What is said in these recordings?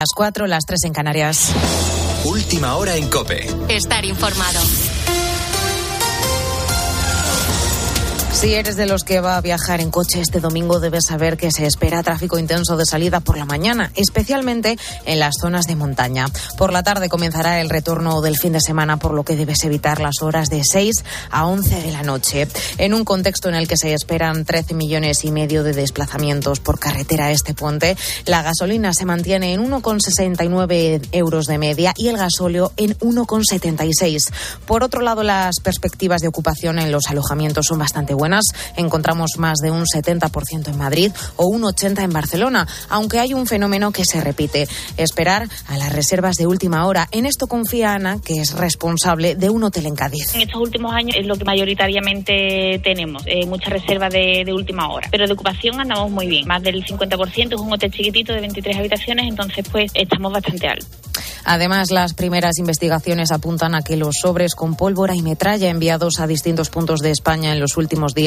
Las cuatro, las tres en Canarias. Última hora en Cope. Estar informado. Si eres de los que va a viajar en coche este domingo, debes saber que se espera tráfico intenso de salida por la mañana, especialmente en las zonas de montaña. Por la tarde comenzará el retorno del fin de semana, por lo que debes evitar las horas de 6 a 11 de la noche. En un contexto en el que se esperan 13 millones y medio de desplazamientos por carretera a este puente, la gasolina se mantiene en 1,69 euros de media y el gasóleo en 1,76. Por otro lado, las perspectivas de ocupación en los alojamientos son bastante buenas encontramos más de un 70% en Madrid o un 80% en Barcelona, aunque hay un fenómeno que se repite, esperar a las reservas de última hora. En esto confía Ana, que es responsable de un hotel en Cádiz. En estos últimos años es lo que mayoritariamente tenemos, eh, muchas reservas de, de, última hora, pero de ocupación andamos muy bien, más del 50%, es un hotel chiquitito de 23 habitaciones, entonces pues estamos bastante altos. Además, las primeras investigaciones apuntan a que los sobres con pólvora y metralla enviados a distintos puntos de España en los últimos días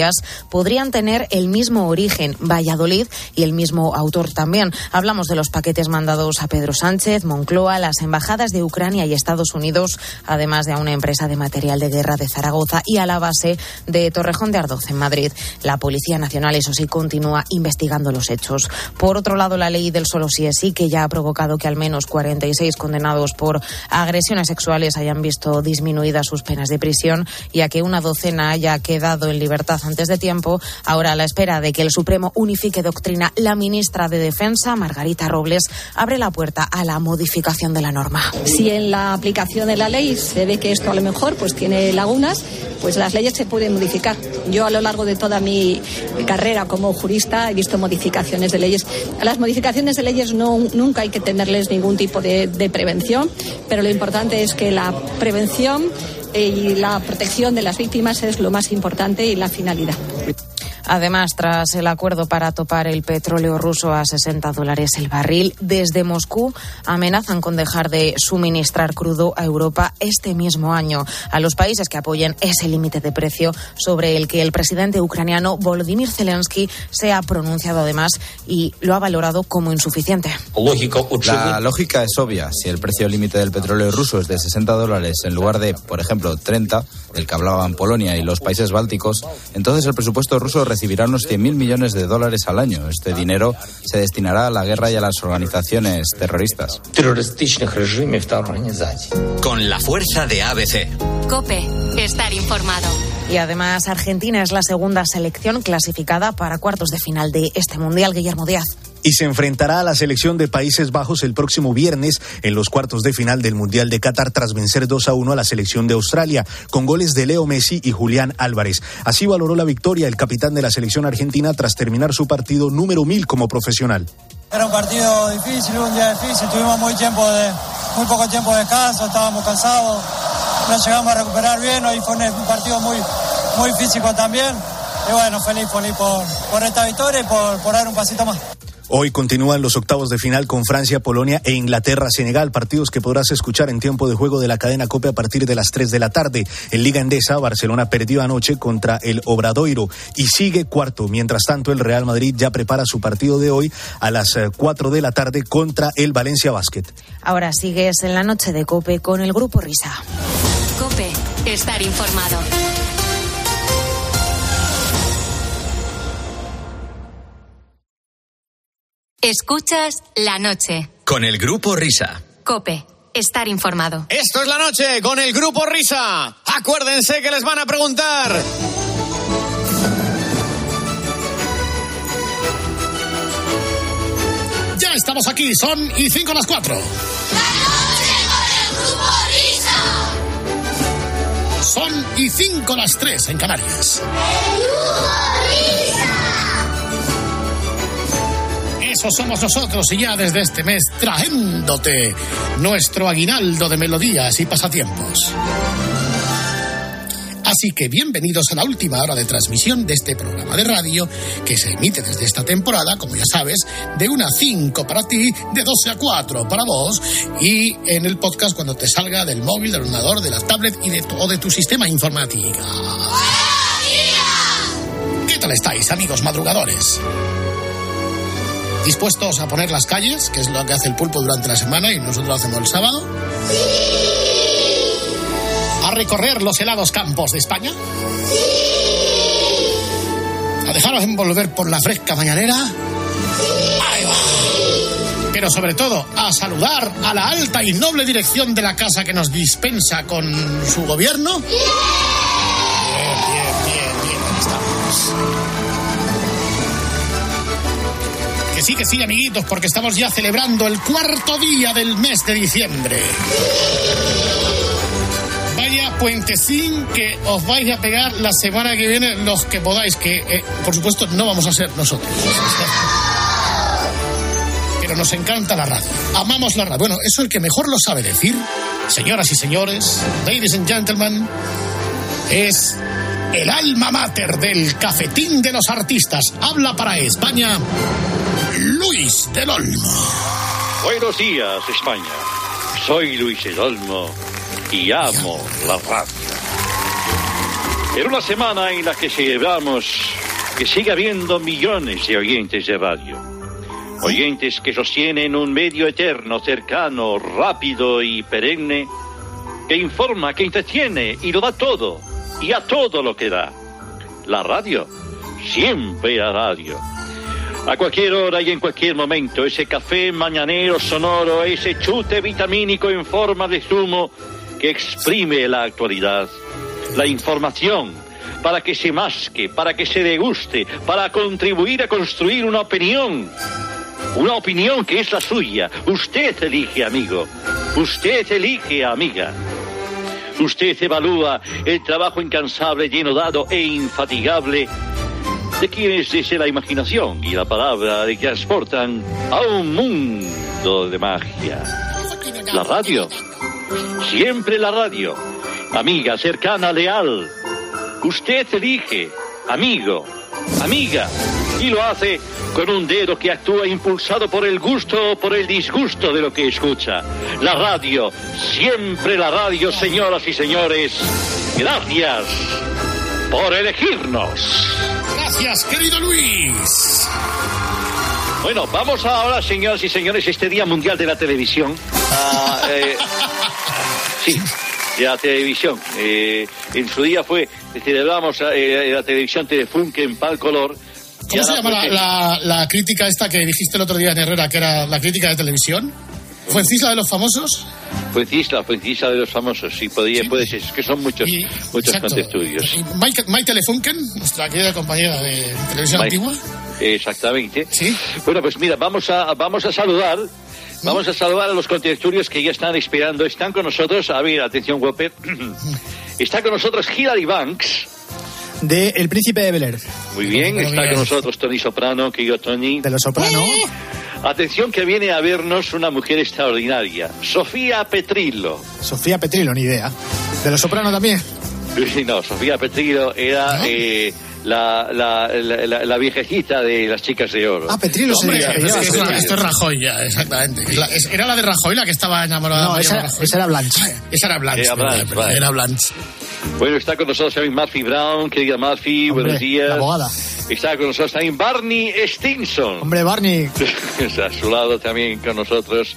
podrían tener el mismo origen, Valladolid, y el mismo autor también. Hablamos de los paquetes mandados a Pedro Sánchez, Moncloa, las embajadas de Ucrania y Estados Unidos, además de a una empresa de material de guerra de Zaragoza y a la base de Torrejón de Ardoz en Madrid. La Policía Nacional, eso sí, continúa investigando los hechos. Por otro lado, la ley del solo sí es sí, que ya ha provocado que al menos 46 condenados por agresiones sexuales hayan visto disminuidas sus penas de prisión y a que una docena haya quedado en libertad antes de tiempo. Ahora, a la espera de que el Supremo unifique doctrina, la ministra de Defensa, Margarita Robles, abre la puerta a la modificación de la norma. Si en la aplicación de la ley se ve que esto a lo mejor pues tiene lagunas, pues las leyes se pueden modificar. Yo a lo largo de toda mi carrera como jurista he visto modificaciones de leyes. A las modificaciones de leyes no, nunca hay que tenerles ningún tipo de, de prevención, pero lo importante es que la prevención y la protección de las víctimas es lo más importante y la finalidad. Además, tras el acuerdo para topar el petróleo ruso a 60 dólares el barril, desde Moscú amenazan con dejar de suministrar crudo a Europa este mismo año a los países que apoyen ese límite de precio sobre el que el presidente ucraniano Volodymyr Zelensky se ha pronunciado además y lo ha valorado como insuficiente. La lógica es obvia. Si el precio límite del petróleo ruso es de 60 dólares en lugar de, por ejemplo, 30, del que hablaban Polonia y los países bálticos, entonces el presupuesto ruso recibirá unos 100.000 millones de dólares al año. Este dinero se destinará a la guerra y a las organizaciones terroristas. Con la fuerza de ABC. Cope, estar informado. Y además Argentina es la segunda selección clasificada para cuartos de final de este Mundial, Guillermo Díaz y se enfrentará a la selección de Países Bajos el próximo viernes en los cuartos de final del Mundial de Qatar tras vencer 2 a 1 a la selección de Australia con goles de Leo Messi y Julián Álvarez. Así valoró la victoria el capitán de la selección argentina tras terminar su partido número 1000 como profesional. Era un partido difícil, un día difícil, tuvimos muy, tiempo de, muy poco tiempo de descanso, estábamos cansados, no llegamos a recuperar bien, hoy fue un partido muy, muy físico también. Y bueno, feliz, feliz por, por esta victoria y por, por dar un pasito más. Hoy continúan los octavos de final con Francia, Polonia e Inglaterra-Senegal, partidos que podrás escuchar en tiempo de juego de la cadena COPE a partir de las 3 de la tarde. En Liga Endesa, Barcelona perdió anoche contra el Obradoiro y sigue cuarto. Mientras tanto, el Real Madrid ya prepara su partido de hoy a las 4 de la tarde contra el Valencia Basket. Ahora sigues en la noche de COPE con el Grupo Risa. COPE, estar informado. Escuchas la noche. Con el grupo Risa. Cope. Estar informado. Esto es la noche con el grupo Risa. Acuérdense que les van a preguntar. Ya estamos aquí, son y cinco las cuatro. La noche con el grupo Risa. Son y cinco las tres en Canarias. El Eso somos nosotros y ya desde este mes trayéndote nuestro aguinaldo de melodías y pasatiempos. Así que bienvenidos a la última hora de transmisión de este programa de radio que se emite desde esta temporada, como ya sabes, de 1 a 5 para ti, de 12 a 4 para vos y en el podcast cuando te salga del móvil, del ordenador, de la tablet y de tu, o de tu sistema informático. ¿Qué tal estáis, amigos madrugadores? ¿Dispuestos a poner las calles, que es lo que hace el pulpo durante la semana y nosotros lo hacemos el sábado? ¿A recorrer los helados campos de España? ¿A dejaros envolver por la fresca mañanera? Ahí va. Pero sobre todo, a saludar a la alta y noble dirección de la casa que nos dispensa con su gobierno. Bien, bien, bien, bien, ahí estamos. Sí, que sí, amiguitos, porque estamos ya celebrando el cuarto día del mes de diciembre. Vaya puentecín que os vais a pegar la semana que viene los que podáis, que eh, por supuesto no vamos a ser nosotros. Pero nos encanta la radio. Amamos la radio. Bueno, eso el que mejor lo sabe decir, señoras y señores, ladies and gentlemen, es el alma mater del cafetín de los artistas. Habla para España, Luis del Olmo. Buenos días, España. Soy Luis el Olmo y amo la radio. En una semana en la que celebramos que sigue habiendo millones de oyentes de radio. Oyentes que sostienen un medio eterno, cercano, rápido y perenne, que informa, que entretiene y lo da todo, y a todo lo que da. La radio, siempre la radio. A cualquier hora y en cualquier momento, ese café mañanero sonoro, ese chute vitamínico en forma de zumo que exprime la actualidad, la información, para que se masque, para que se deguste, para contribuir a construir una opinión. Una opinión que es la suya. Usted elige, amigo. Usted elige, amiga. Usted evalúa el trabajo incansable, lleno dado e infatigable de quienes desde la imaginación y la palabra le transportan a un mundo de magia. La radio. Siempre la radio. Amiga, cercana, leal. Usted elige, amigo, amiga, y lo hace con un dedo que actúa impulsado por el gusto o por el disgusto de lo que escucha. La radio, siempre la radio, señoras y señores. Gracias por elegirnos. Gracias, querido Luis. Bueno, vamos ahora, señoras y señores, este Día Mundial de la Televisión. Ah, eh, sí, de la televisión. Eh, en su día fue, celebramos eh, la televisión Telefunken Pal Color. ¿Cómo se llama la, la- la crítica esta que dijiste el otro día en Herrera, que era la crítica de televisión? ¿Fue Cisla de los famosos? Fuencisla, Fuencisla de los famosos, sí, podría, puede ser, es que son muchos, muchos Exacto. contestudios. Y Mike, Mike Telefunken, nuestra querida compañera de televisión Mike. antigua. Exactamente. Bueno, pues mira, vamos a, vamos a saludar. Vamos a saludar a los contertulios que ya están esperando. Están con nosotros, a ver, atención, Whopper. Está con nosotros Hilary Banks. De El Príncipe de Bel Air. Muy bien, está con nosotros Tony Soprano, que yo Tony. De los Soprano. Atención que viene a vernos una mujer extraordinaria, Sofía Petrillo. Sofía Petrillo, ni idea. De los Soprano también. No, Sofía Petrillo era eh, la, la, la, la- la viejecita de las chicas de oro. Ah, Petrillo es sí. esto, es Rajoy ya, exactamente. Es la- es- era la de Rajoy la que estaba enamorada No, de esa, Rajoy. esa era Blanche. Esa era Blanche. Era ¿verdad? Blanche, vale. Era Blanche. Bueno, está con nosotros también Murphy Brown, querida Murphy, Hombre, buenos días. la abogada. Está con nosotros también Barney Stinson. Hombre, Barney. A su lado también con nosotros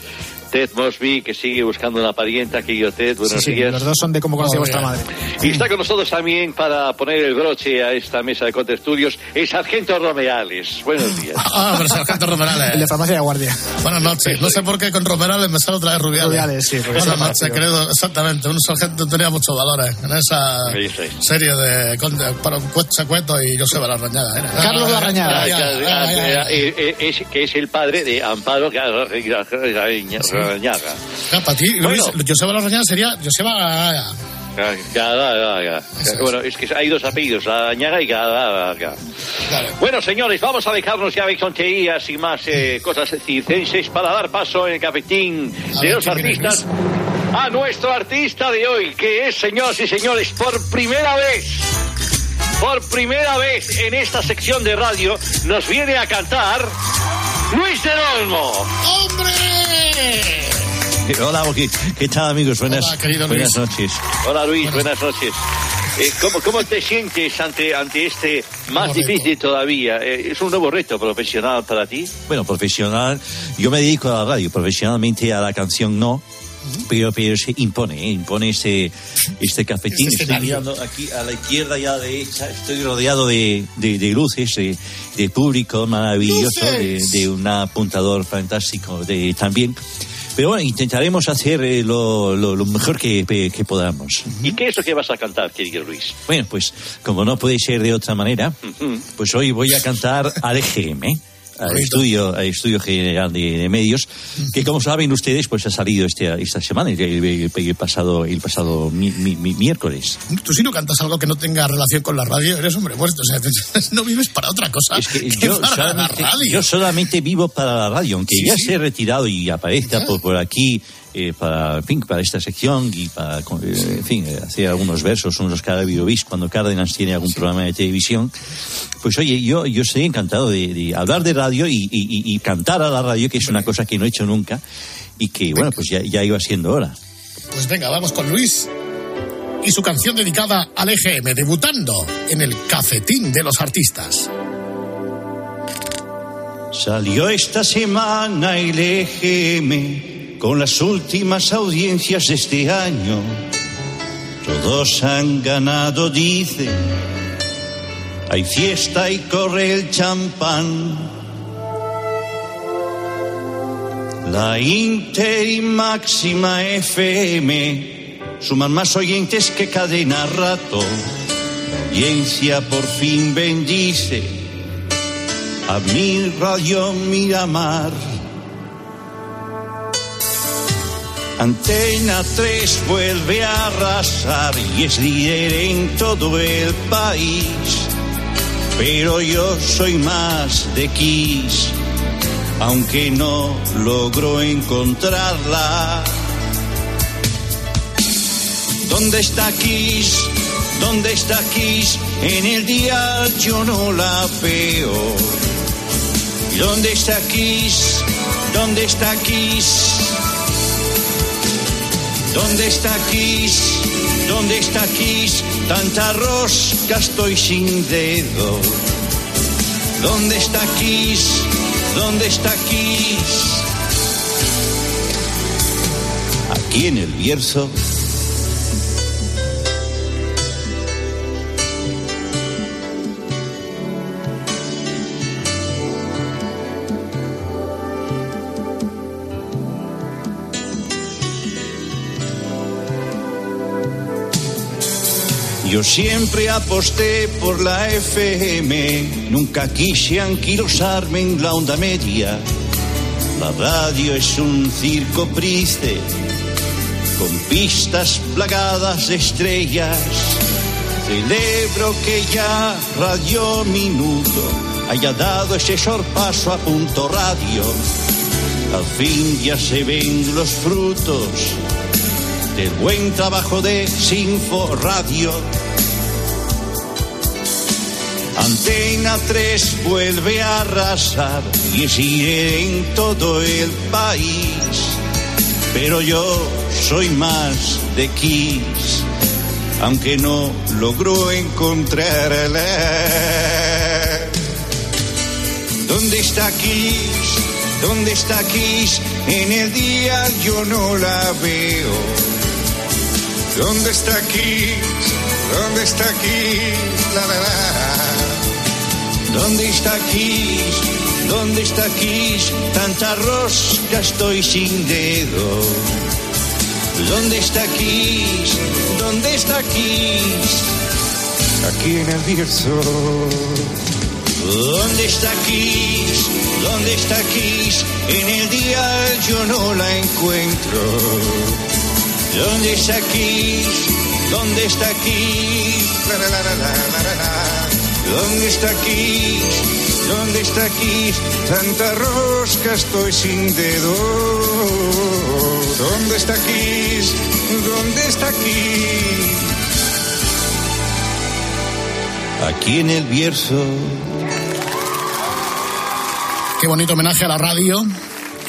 Ted Mosby, que sigue buscando una parienta, querido Ted, Sí, buenos sí, días. los dos son de cómo conocí a vuestra madre. Y está con nosotros también para poner el broche a esta mesa de contestudios el sargento Romeales. Buenos días. Ah, pero Sargento Romerales. El de farmacia de guardia. Buenas noches. No sé por qué con Romerales me sale otra vez Rubiales. Rubiales, sí, porque Buenas noches, querido. Exactamente. Un sargento tenía muchos valores en esa Sí, sí. serie de conde, para un secuesto y Joseba Larrañaga. ¿eh? Carlos ya. eh, eh, es- que es el padre de Amparo Garrañaga. Ah, para ti, Luis, Bueno. Joseba Larrañaga sería Joseba... Garrañaga. Bueno, es que hay dos apellidos, Garrañaga y Garrañaga. Bueno, señores, vamos a dejarnos ya de tonterías y más eh, cosas circenses para dar paso en el cafetín A de ver, los ¿quién viene, artistas a nuestro artista de hoy, que es, señoras y señores, por primera vez, por primera vez en esta sección de radio, nos viene a cantar Luis del Olmo. ¡Hombre! Hola, ¿qué, qué tal amigos? Buenas, Hola, querido buenas Luis. noches. Hola Luis, buenas noches. Eh, ¿cómo, ¿Cómo te sientes ante, ante este más difícil todavía? Eh, ¿Es un nuevo reto profesional para ti? Bueno, profesional, yo me dedico a la radio, profesionalmente a la canción no. Pero, pero se impone, ¿eh? impone este, este cafetín. Este estoy mirando aquí a la izquierda y a la derecha, estoy rodeado de, de, de luces, de, de público maravilloso, de, un apuntador fantástico de, también. Pero bueno, intentaremos hacer eh, lo, lo, lo mejor que, que podamos. ¿Y qué es lo que vas a cantar, querido Luis? Bueno, pues como no puede ser de otra manera, pues hoy voy a cantar al EGM, ¿eh? Al estudio, al estudio general de, de medios, que como saben ustedes, pues ha salido este, esta semana, el, el- el pasado, el pasado mi- mi- mi- miércoles. Tú si no cantas algo que no tenga relación con la radio, eres hombre muerto. O sea, no vives para otra cosa Es que yo para la solamente, radio. yo solamente vivo para la radio, aunque Sí, ya sí. se he retirado y aparezca por, por aquí eh, para, en fin, para esta sección y para, eh, en fin, eh, hacer algunos versos, unos cada bis cuando Cárdenas tiene algún programa de televisión. Pues oye, yo, yo estoy encantado de, de hablar de radio y, y- y- y cantar a la radio, que es una cosa que no he hecho nunca y que, bueno, pues ya, ya iba siendo hora. Pues venga, vamos con Luis y su canción dedicada al EGM, debutando en el Cafetín de los Artistas. Salió esta semana el EGM con las últimas audiencias de este año. Todos han ganado, dice. Hay fiesta y corre el champán. La Inter y Máxima FM suman más oyentes que cadena rato. La audiencia por fin bendice a mi radio Miramar. Antena 3 vuelve a arrasar y es líder en todo el país. Pero yo soy más de Kiss, aunque no logro encontrarla. ¿Dónde está Kiss? ¿Dónde está Kiss? En el día yo no la veo. ¿Y dónde está Kiss? ¿Dónde está Kiss? ¿Dónde está Kiss? ¿Dónde está Kiss? Tanta rosca estoy sin dedo. ¿Dónde está Kiss? ¿Dónde está Kiss? Aquí en el Bierzo. Yo siempre aposté por la FM, nunca quise anquilosarme en la onda media. La radio es un circo triste, con pistas plagadas de estrellas. Celebro que ya Radio Minuto haya dado ese sorpaso a punto radio. Al fin ya se ven los frutos del buen trabajo de Sinfo Radio. Antena 3 vuelve a arrasar y sigue en todo el país. Pero yo soy más de Kiss, aunque no logro encontrarla. ¿Dónde está Kiss? ¿Dónde está Kiss? En el día yo no la veo. ¿Dónde está Kiss? ¿Dónde está Kiss? La, la, la. ¿Dónde está Kiss? ¿Dónde está Kiss? Tanta rosca estoy sin dedo. ¿Dónde está Kiss? ¿Dónde está Kiss? Aquí en el Bierzo. ¿Dónde está Kiss? ¿Dónde está Kiss? En el día yo no la encuentro. ¿Dónde está Kiss? ¿Dónde está Kiss? La, la, la. ¿Dónde está Kiss? ¿Dónde está Kiss? Tanta rosca estoy sin dedo. ¿Dónde está Kiss? ¿Dónde está Kiss? Aquí en el Bierzo. Qué bonito homenaje a la radio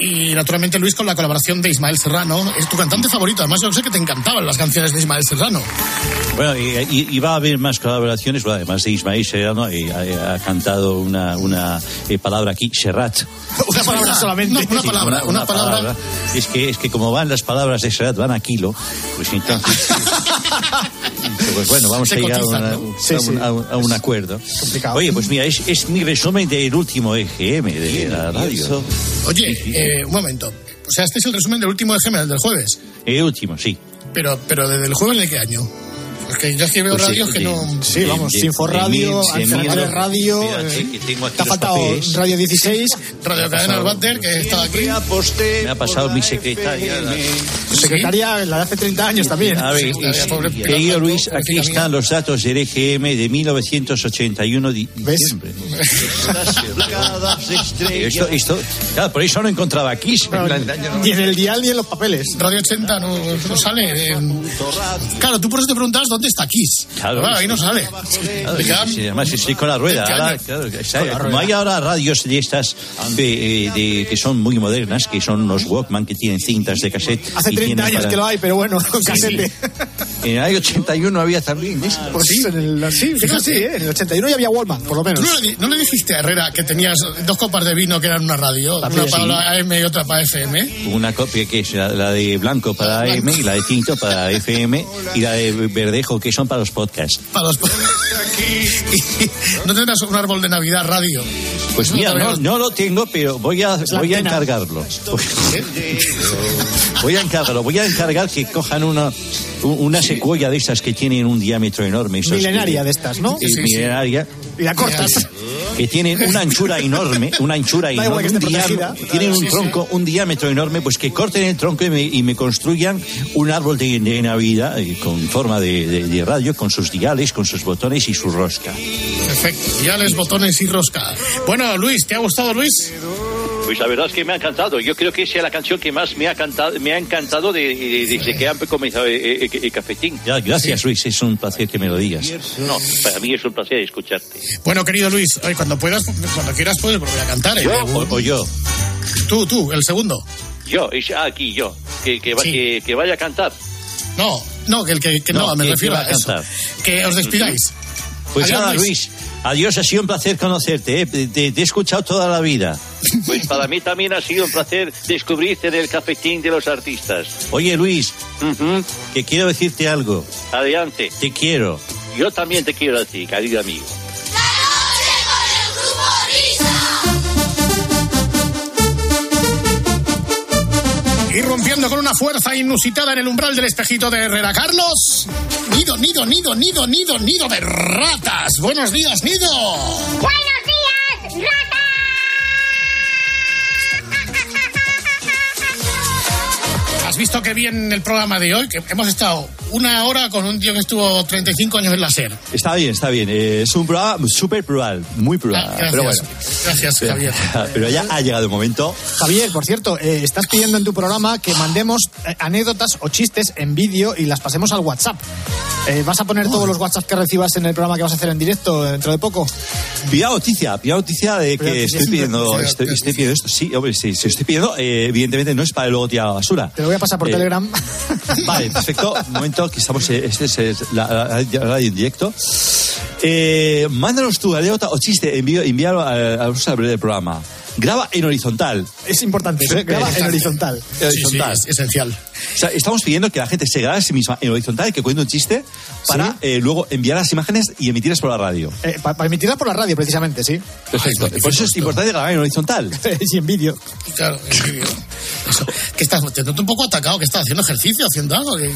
Y naturalmente Luis con la colaboración de Ismael Serrano. Es tu cantante favorito. Además yo sé que te encantaban las canciones de Ismael Serrano. Bueno, y, y- y va a haber más colaboraciones. Bueno, además de Ismael Serrano, eh, ha, ha cantado una, una eh, palabra aquí, Serrat. Una palabra solamente. Una, una palabra, una, palabra. Es que, es que como van las palabras de Serrat, van a kilo, pues entonces... pues bueno, vamos Se a llegar a, una- ¿no? a Sí, sí. un, a un- a un acuerdo. Oye, pues mira, es, es mi resumen del último EGM de la radio. Oye, eh, un momento. O sea, este es el resumen del último EGM, el del jueves. El último, sí. Pero, pero desde el jueves de qué año? Porque yo que veo Pues sí, radios que no. Sí, vamos, mil- de Antena Radio. Eh, que tengo aquí Te ha faltado papeles. Radio 16. Radio Cadena Albater, que estaba aquí. Me ha pasado mi secretaria. la- Tu secretaria, la de hace 30 años también. A ver, Sí, querido Luis, aquí están los datos del EGM de 1981 di- ¿Ves? diciembre. Esto, esto, claro, por eso no encontraba aquí. Ni en el dial ni en los papeles. Radio 80 no, no sale. eh. Claro, tú por eso te preguntabas dónde está Kiss. Claro. ahí no sale. Claro, quedan- sí, además estoy con la rueda. 20 Ahora, claro, está- como hay ahora radios de estas de, eh, de- que son muy modernas, que son unos Walkman que tienen cintas de cassette. Hace y 30 tienen años para- que lo hay, pero bueno, con casete. En el año 81 había también de. Pues en el, sí, fíjate, sí, ¿eh? en el 81 ya había Wallman, por lo ¿Tú menos. no, le, no le dijiste a Herrera que tenías dos copas de vino que eran una radio? Una para sí. la AM y otra para FM. Una copia que es la, la de blanco para AM y la de tinto para FM y la de que son para los podcasts. Para los... ¿No tendrás un árbol de Navidad radio? Pues mira, no, no lo tengo, pero voy a, voy a encargarlo. Voy a encargarlo, voy a encargar que cojan una, una secuoya de estas que tienen un diámetro enorme. Milenaria que- de estas, ¿no? Sí, milenaria. Y la cortas. Que tienen una anchura enorme, una anchura enorme, un tienen un tronco, un diámetro enorme, pues que corten el tronco y me, y me construyan un árbol de, de Navidad eh, con forma de, de- de radio, con sus diales, con sus botones y su rosca. Perfecto. Ya les botones y rosca. Bueno, Luis, ¿te ha gustado, Luis? Pues la verdad es que me ha encantado. Yo creo que esa es la canción que más me ha cantado, me ha encantado de- de- desde que ha comenzado el, el- el cafetín. gracias, Luis. Es un placer que me lo digas. No, para mí es un placer escucharte. Bueno, querido Luis, cuando puedas, cuando quieras puedes volver a cantar. ¿eh? ¿Yo o, o yo? Tú, tú, el segundo. Yo, es- aquí yo. Que, que, va- Sí. que, que vaya a cantar. No, no, que el que, que no, No, me que- refiero a a eso. Que os despidáis. Pues Adiós, nada, Luis. Luis. Adiós, ha sido un placer conocerte. ¿eh? Te, he escuchado toda la vida. Pues para mí también ha sido un placer descubrirte en el cafetín de los artistas. Oye, Luis, que quiero decirte algo. Adelante. Te quiero. Yo también te quiero a ti, querido amigo. Irrumpiendo con una fuerza inusitada en el umbral del espejito de Herrera Carlos. Nido, nido, nido, nido, nido, nido de ratas. Buenos días, nido. ¡Buenos ¿Has visto qué bien el programa de hoy? Que hemos estado una hora con un tío que estuvo 35 años en la SER. Está bien, está bien. Eh, es un programa súper plural, muy plural. Ah, gracias, pero bueno. gracias, Javier. Pero ya ha llegado el momento. Javier, por cierto, eh, estás pidiendo en tu programa que mandemos eh, anécdotas o chistes en vídeo y las pasemos al WhatsApp. Eh, ¿Vas a poner todos los WhatsApp que recibas en el programa que vas a hacer en directo dentro de poco? Pida noticia, pida noticia de que noticia. estoy pidiendo, estoy, estoy pidiendo esto. Sí, hombre, sí, sí, estoy pidiendo. eh, evidentemente no es para luego tirar a la basura. Te lo voy a pasar por Eh, Telegram. Vale, perfecto. Un momento, que estamos. eh, Este es la, radio en directo. Eh, mándanos tu anécdota o chiste, envíalo a, a la breve del programa. Graba en horizontal. Es importante, ¿eh? graba en horizontal. En horizontal. es esencial. O sea, estamos pidiendo que la gente se grabe a sí misma en horizontal, que cuente un chiste, para eh, luego enviar las imágenes y emitirlas por la radio. Eh, pa- para emitirla por la radio, precisamente, sí. Perfecto. Por eso es importante grabar en horizontal. y en vídeo. Claro, en vídeo. Que estás, te noto un poco atacado, que estás haciendo ejercicio, haciendo algo. que-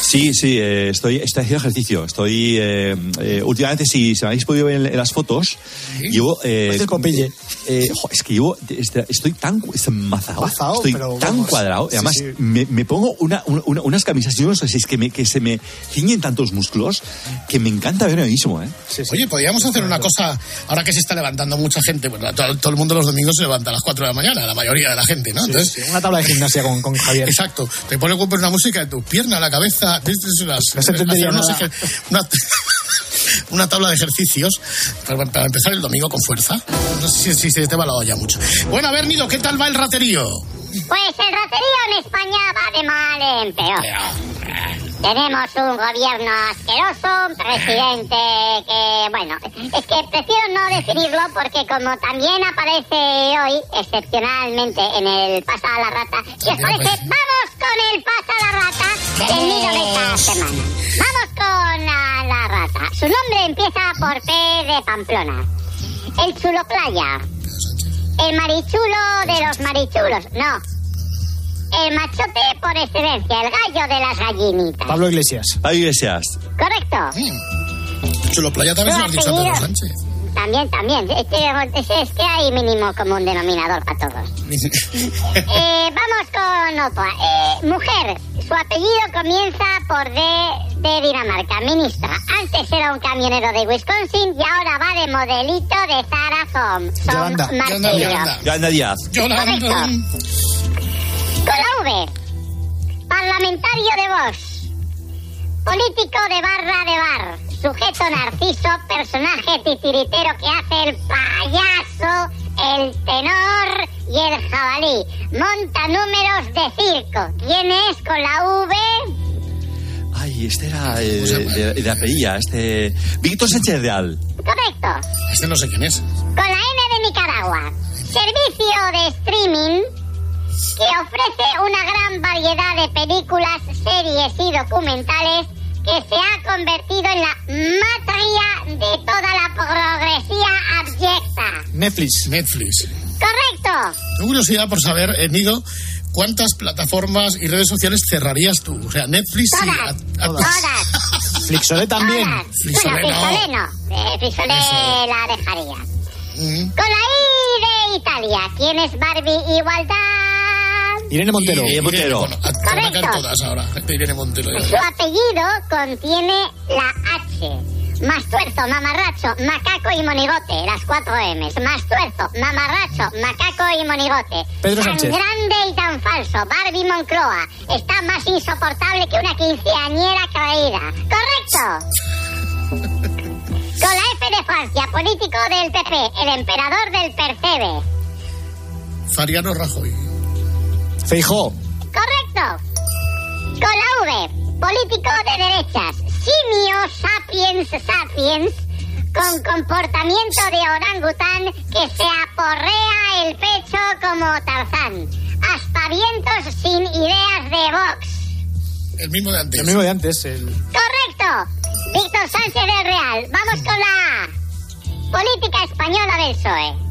Sí, sí, eh, estoy, estoy haciendo ejercicio. Estoy, eh, eh, últimamente, si, si me habéis podido ver en, en las fotos, llevo... Eh, Parece el Popeye. eh, jo, es que llevo, este- estoy tan cu- mazao, Mazao, estoy pero tan vamos. cuadrado, y además sí. Me, me pongo una, una- unas camisas y unos es que, me, que se me ciñen tantos músculos que me encanta ver a mí mismo, ¿eh? Oye, podríamos hacer una cosa, ahora que se está levantando mucha gente, bueno, todo, todo el mundo los domingos se levanta a las 4 de la mañana, la mayoría de la gente, ¿no? Entonces, Sí, una tabla de gimnasia con, con Javier. Exacto, te pone una música de tus piernas, la cabeza, tienes unas- No se entendería nada. una, una tabla de ejercicios para, para empezar el domingo con fuerza. No sé si, si se te va la olla mucho. Bueno, a ver, Nido, ¿qué tal va el raterío? Pues el raterío en España va de mal en peor. Tenemos un gobierno asqueroso, un presidente que, bueno, es que prefiero no definirlo porque como también aparece hoy, excepcionalmente, en el Pasa a la Rata, si os parece, vamos con el Pasa a la Rata del nido de esta semana. Vamos con la rata. Su nombre empieza por P de Pamplona. El chulo playa. El marichulo de los marichulos. No. El machote por excelencia, el gallo de las gallinitas. Pablo Iglesias. Pablo Iglesias. Correcto. Chulo Playa también se lo has dicho a Pedro Sánchez. También, también. Es que, es, es que hay mínimo común denominador para todos. Eh, vamos con otra. Eh, mujer. Su apellido comienza por D de Dinamarca. Ministra. Antes era un camionero de Wisconsin y ahora va de modelito de Zara Home. Son Yolanda. Yolanda Díaz. Correcto. Con la V. Parlamentario de Vox. Político de barra de bar. Sujeto narciso, personaje titiritero que hace el payaso, el tenor y el jabalí. Monta números de circo. ¿Quién es con la V? Ay, este era eh, de, de, de apellida, este... Víctor Sánchez Real. Correcto. Este no sé quién es. Con la N de Nicaragua. Servicio de streaming que ofrece una gran variedad de películas, series y documentales que se ha convertido en la matria de toda la progresía abyecta. Netflix. Netflix. Correcto. Tengo curiosidad por saber, eh, Nido, cuántas plataformas y redes sociales cerrarías tú. O sea, Netflix sí. a- a- Todas. Flixolé también. Todas. Flixolé bueno, no. Flixolé no. Eh, Flixolé Eso. la dejaría. Mm. Con la I de Italia. ¿Quién es Barbie Igualdad? Irene Montero. Irene Montero. Correcto. todas ahora. Irene Montero. Su apellido contiene la H. Mastuerzo, mamarracho, macaco y monigote. Las cuatro M's. Mastuerzo, mamarracho, macaco y monigote. Pedro tan Sánchez. grande y tan falso. Barbie Moncloa. Está más insoportable que una quinceañera creída. Correcto. Con la F de Francia, político del PP, el emperador del Percebe. Fariano Rajoy. Feijó. Correcto. Con la V, político de derechas, simio sapiens sapiens, con comportamiento de orangután que se aporrea el pecho como Tarzán. Aspavientos sin ideas de Vox. El mismo de antes. El mismo de antes. El... Correcto. Víctor Sánchez del Real. Vamos con la A. Política española del PSOE.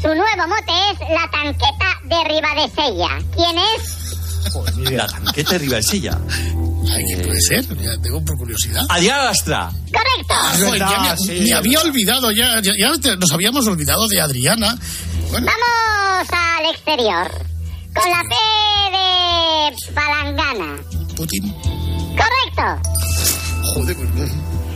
Su nuevo mote es la tanqueta de Ribadesella. ¿Quién es? La tanqueta de Ribadesella. ¿quién puede ser? Ya tengo por curiosidad. Adriana Lastra. Correcto. Ah, joder, ya me, sí. me había olvidado, ya, ya, nos habíamos olvidado de Adriana. Bueno, Vamos al exterior. Con la P de Palangana. Putin. Correcto. Joder, pues, no.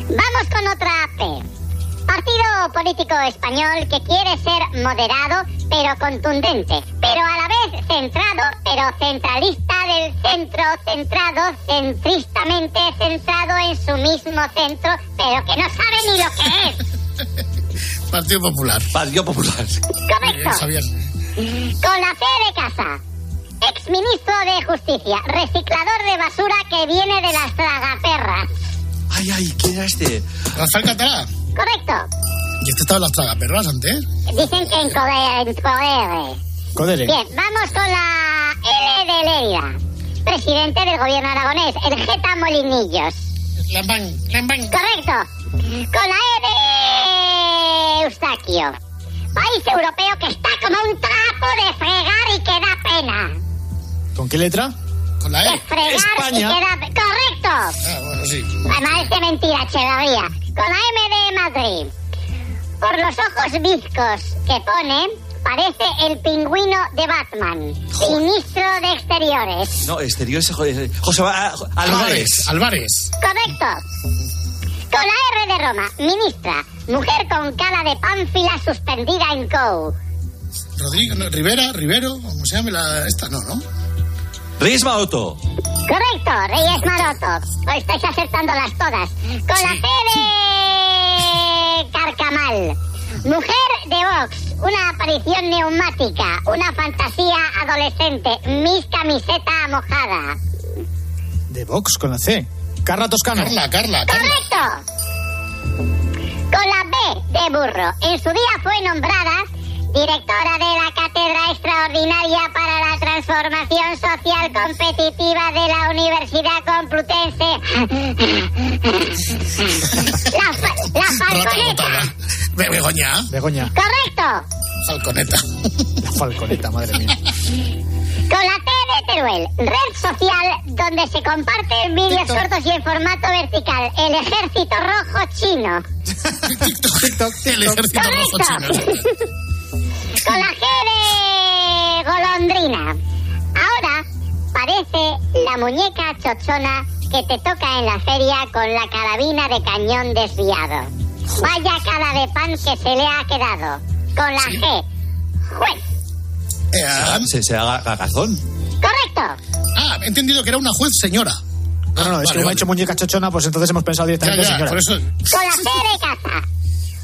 Vamos con otra P. Partido político español que quiere ser moderado pero contundente, pero a la vez centrado pero centralista del centro, centrado, centristamente centrado en su mismo centro, pero que no sabe ni lo que es. Partido Popular. Partido Popular. Correcto. Con la C de casa. Exministro de Justicia, reciclador de basura que viene de las tragaperras. Ay, ay, ¿quién era este? Rafael Catalá. Correcto. Y este estaba en las tragaperras antes. Dicen que en Coder. En Coder. Codere. Bien, vamos con la L de Lérida. Presidente del gobierno aragonés, el Geta Molinillos. Lambán. Lambán. Correcto. Con la E de Eustaquio. País europeo que está como un trapo de fregar y que da pena. ¿Con qué letra? Con la De E. fregar España. y que da Correcto. Ah, bueno, sí. Además es mentira, Echeverría. Con la M de Madrid. Por los ojos bizcos que pone, parece el pingüino de Batman. Ministro de Exteriores. No, exteriores José José ah, Álvarez. Álvarez. Correcto. Con la R de Roma, ministra. Mujer con cara de pánfila suspendida en COU. Rodrigo, no, Rivera, Rivero, ¿cómo se llama la, esta? No, ¿no? Reyes Maroto. Correcto, Reyes Maroto. Pues estáis acertando las todas. Con la C de Carcamal. Mujer de Vox. una aparición neumática, una fantasía adolescente, mis camiseta mojada. De Vox con la C. Carla Toscano. Carla, Carla, Carla. ¡Correcto! Con la B de burro. En su día fue nombrada directora de la Cátedra Extraordinaria para la Transformación Social Competitiva de la Universidad Complutense. La, fa- la Falconeta. Be- Begoña. Begoña. Correcto. Falconeta. La falconeta, madre mía. Con la T de Teruel, red social donde se comparten vídeos cortos y en formato vertical. El ejército rojo chino. TikTok, El ejército rojo chino. Con la G de golondrina. Ahora parece la muñeca chochona que te toca en la feria con la carabina de cañón desviado. Vaya cara de pan que se le ha quedado. Con la G. Juez. Eh, Se, se haga cagazón. Correcto. ah, he entendido que era una juez señora. No, no, no, es que Vale, como ha vale. hecho muñeca chochona, pues entonces hemos pensado Ya, directamente ya, señora. por eso. Con la C de casa.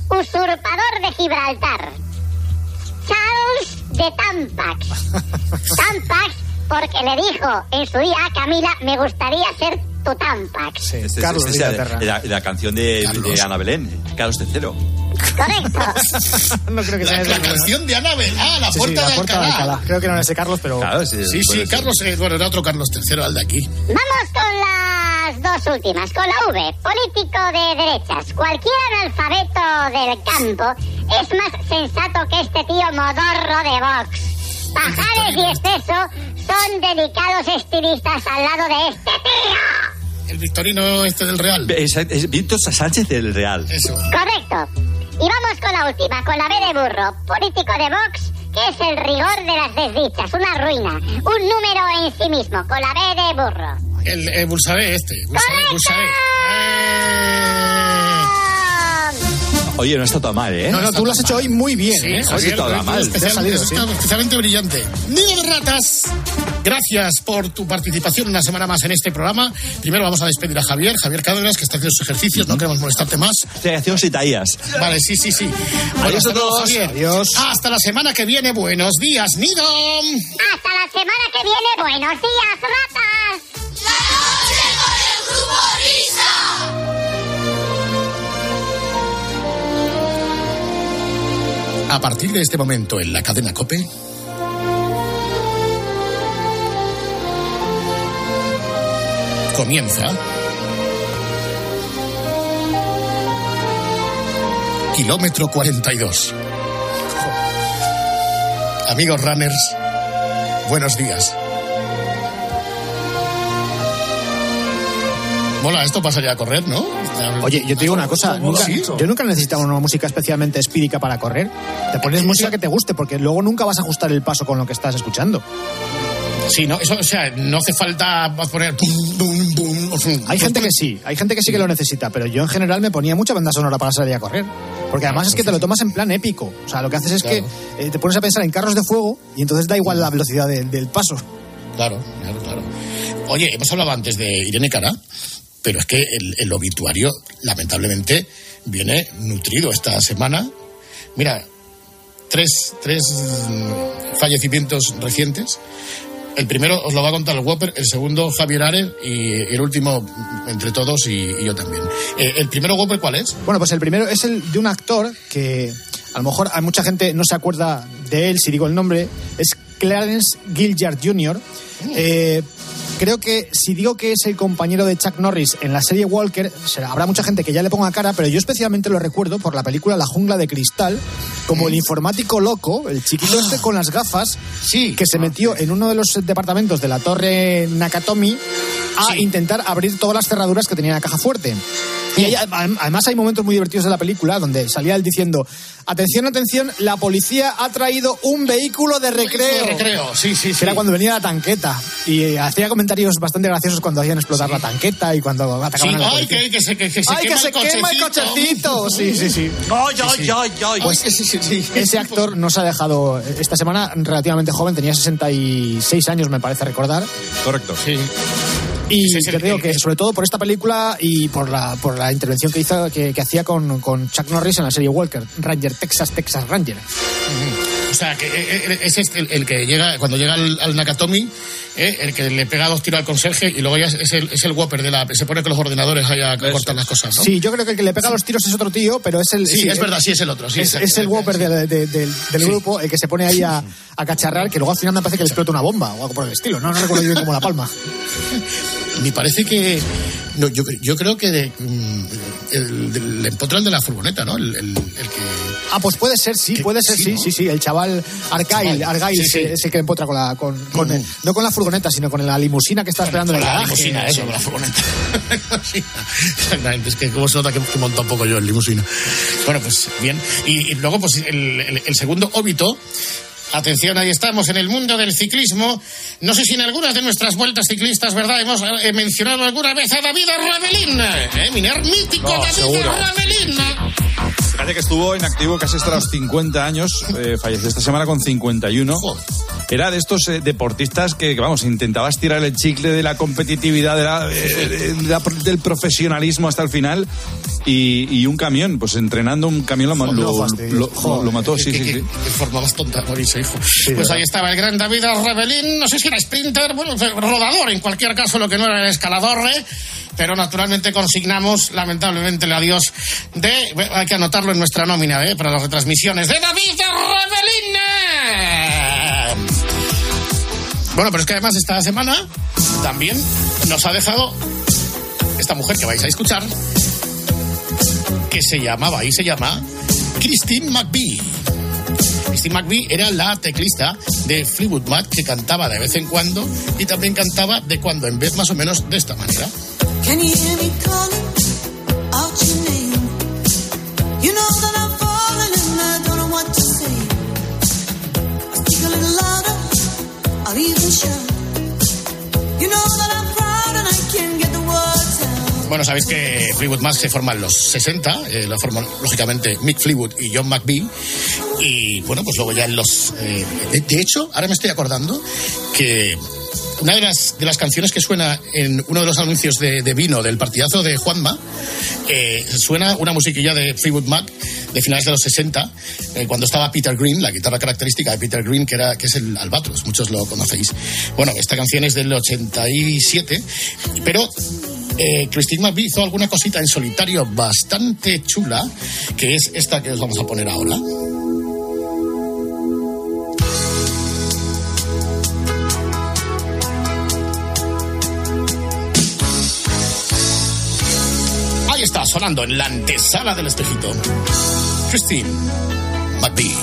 Usurpador de Gibraltar. Charles de Tampax. Tampax porque le dijo en su día a Camila, me gustaría ser tu Tampax. Sí, Es- es- Carlos es- de es- la, la canción de, de Ana Belén, Carlos III. Correcto. no creo que sea La, esa, la pero- canción de Anabel. Ah, la Sí, sí, puerta, la de, puerta de Alcalá. Alcalá. Creo que no era ese Carlos, pero. Claro, sí, Sí, sí. Carlos, eh, bueno, era otro Carlos III, al de aquí. Vamos con las dos últimas. Con la V, político de derechas. Cualquier analfabeto del campo es más sensato que este tío modorro de Vox. Pajares y exceso son dedicados estilistas al lado de este tío. El victorino este del Real. Es, es Víctor Sánchez del Real. Eso. Correcto. Y vamos con la última, con la B de burro. Político de Vox, que es el rigor de las desdichas, una ruina, un número en sí mismo, con la B de burro. El, el Bulsaré este. ¡Ah! Oye, no está todo mal, ¿eh? No, no, tú lo has hecho hoy muy bien, Sí, ¿eh? Javier, todo pero mal. especial- salido, sí. está especialmente brillante. Nido de ratas, gracias por tu participación una semana más en este programa. Primero vamos a despedir a Javier, Javier Cárdenas, que está haciendo sus ejercicios, no queremos molestarte más. Hacemos Itaías. Vale, sí, sí, sí. Bueno, Adiós hasta a todos. Javier. Adiós. Hasta la semana que viene. Buenos días, Nido. Hasta la semana que viene, buenos días, ratas. A partir de este momento en la cadena Cope. Comienza. Kilómetro 42. Amigos runners, buenos días. Mola, esto pasaría a correr, ¿no? Oye, yo te digo una cosa, nunca- yo nunca he necesitado una música especialmente espírica para correr. Te pones música que te guste, porque luego nunca vas a ajustar el paso con lo que estás escuchando. Sí, no, eso, o sea, no hace falta poner. Hay gente que sí, hay gente que sí que lo necesita, pero yo en general me ponía mucha banda sonora para salir a correr. Porque además es que te lo tomas en plan épico. O sea, lo que haces es Claro. que eh, te pones a pensar en carros de fuego y entonces da igual la velocidad de- del paso. Claro, claro, claro. Oye, hemos hablado antes de Irene Cara, pero es que el, el obituario, lamentablemente, viene nutrido esta semana. Mira, tres, tres mm, fallecimientos recientes. El primero os lo va a contar el Whopper, el segundo Javier Ares y el último entre todos y, y yo también. Eh, ¿El primero Whopper cuál es? Bueno, pues el primero es el de un actor que a lo mejor a mucha gente no se acuerda de él, si digo el nombre, es Clarence Gilliard Jr. Eh, creo que si digo que es el compañero de Chuck Norris en la serie Walker, será- habrá mucha gente que ya le ponga cara, pero yo especialmente lo recuerdo por la película La jungla de cristal, como el informático loco, el chiquito este con las gafas, que se metió en uno de los departamentos de la torre Nakatomi a intentar abrir todas las cerraduras que tenía la caja fuerte. Y adem- además hay momentos muy divertidos de la película donde salía él diciendo, atención, atención, la policía ha traído un vehículo de recreo. De recreo, sí, sí, sí. Era cuando venía la tanqueta. Y eh, hacía comentarios bastante graciosos cuando hacían explotar la tanqueta y cuando atacaban Sí, a la ay, policía. que, que se, que, que se ¡Ay, quema que se el quema el cochecito! Sí, sí, sí. ¡Ay, ay, ay, ay! Pues sí, sí, sí. ese actor nos ha dejado esta semana relativamente joven, tenía 66 años, me parece recordar. Correcto. Sí. Y creo que sobre todo por esta película y por la, por la intervención que hizo que, hacía con, con Chuck Norris en la serie Walker, Ranger, Texas, Texas Ranger. O sea, que eh, eh, es este el, que llega, cuando llega al, Nakatomi, eh, el que le pega dos tiros al conserje y luego ya es el, es el Whopper de la. Se pone con los ordenadores ahí a cortar las cosas, ¿no? Sí, yo creo que el que le pega los tiros es otro tío, pero es el. Sí, es verdad, sí es el otro. Sí, es, es el Whopper del grupo, el que se pone ahí a, a, cacharrar, que luego al final me parece que le explota una bomba o algo por el estilo, ¿no? No recuerdo bien como la palma. Me parece que. No, yo, yo creo que de, mm, el, el, el de la furgoneta, ¿no? El, el, que. Ah, pues puede ser, sí, puede ser, sí, sí, sí. El chaval Argyle, Argyle ese, que empotra con la. Con, con mm. no con la furgoneta, sino con la limusina que está esperando en el garaje. La limusina, eso, con la furgoneta. Exactamente, es que como se nota que, que monta un poco yo en limusina. Bueno, pues bien. Y, y luego, pues el, el segundo óbito Atención, ahí estamos en el mundo del ciclismo. No sé si en algunas de nuestras vueltas ciclistas, ¿verdad? Hemos eh, mencionado alguna vez a David Ravelin. ¿eh? Miner mítico David Ravelin. Fíjate que estuvo inactivo casi hasta los 50 años. Eh, falleció esta semana con 51. Era de estos eh, deportistas que, vamos, intentabas tirar el chicle de la competitividad, del profesionalismo hasta el final. Y, un camión, pues entrenando un camión lo, lo, mató, sí, sí, sí. De forma más tonta, hijo. pues ahí estaba el gran David Rebelín, no sé si era sprinter, bueno, rodador, en cualquier caso lo que no era el escalador, ¿eh? pero naturalmente consignamos lamentablemente el adiós de, hay que anotarlo en nuestra nómina, ¿eh? para las retransmisiones, de David Rebelín. Bueno, pero es que además esta semana también nos ha dejado esta mujer que vais a escuchar que se llamaba y se llama Christine McVie. Christine McVie era la teclista de Fleetwood Mac que cantaba de vez en cuando y también cantaba de cuando en vez más o menos de esta manera. Bueno, sabéis que Fleetwood Mac se forma en los 60, eh, lo forman lógicamente Mick Fleetwood y John McVie. Y bueno, pues luego ya en los. Eh, de, hecho, ahora me estoy acordando que una de las, de las canciones que suena en uno de los anuncios de, vino del partidazo de Juanma, eh, suena una musiquilla de Fleetwood Mac de finales de los 60, cuando estaba Peter Green, la guitarra característica de Peter Green, que, era, que es el Albatros, muchos lo conocéis. Bueno, esta canción es del 87, pero eh, Christine McVie hizo alguna cosita en solitario bastante chula, que es esta que os vamos a poner ahora. Ahí está, sonando en la antesala del espejito. Christine McVie.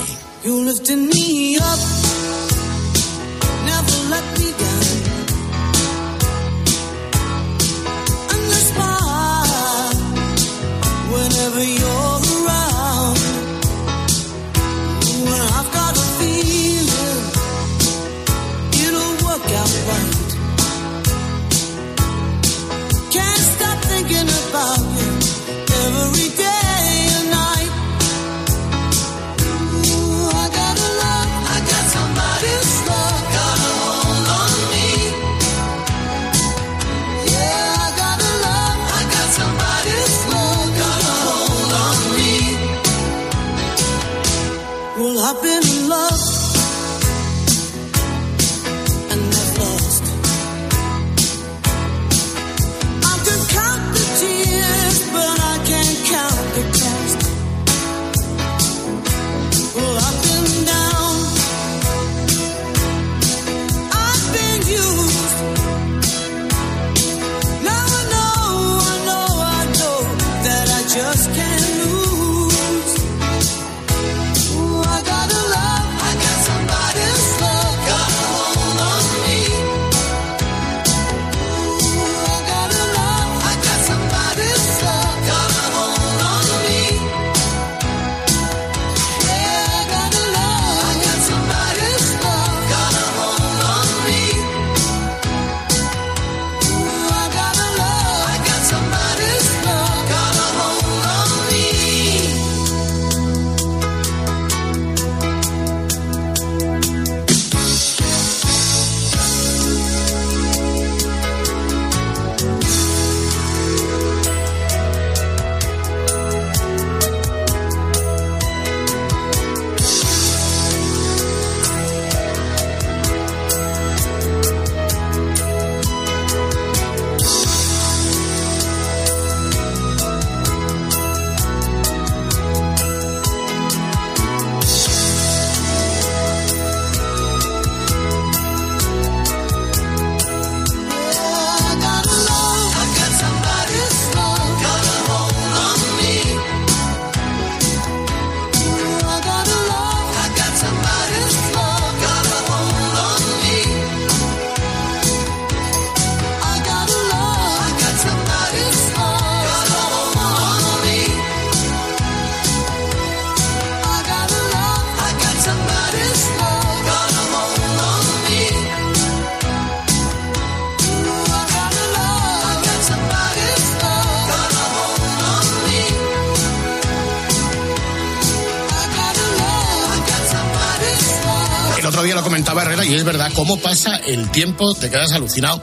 Comentaba Herrera, y es verdad, cómo pasa el tiempo, te quedas alucinado.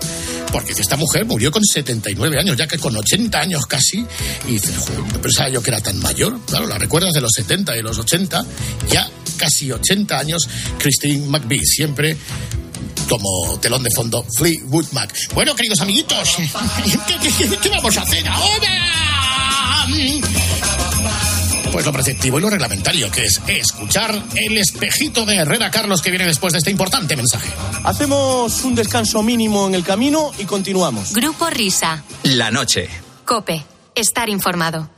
Porque esta mujer murió con 79 años, ya que con 80 años casi, y dices, joder, pensaba yo que era tan mayor. Claro, la recuerdas de los 70 y los 80, ya casi 80 años, Christine McVie, siempre como telón de fondo Fleetwood Mac. Bueno, queridos amiguitos, ¿qué, qué, qué vamos a hacer ahora? Pues lo preceptivo y lo reglamentario, que es escuchar el espejito de Herrera Carlos que viene después de este importante mensaje. Hacemos un descanso mínimo en el camino y continuamos. Grupo Risa. La noche. Cope. Estar informado.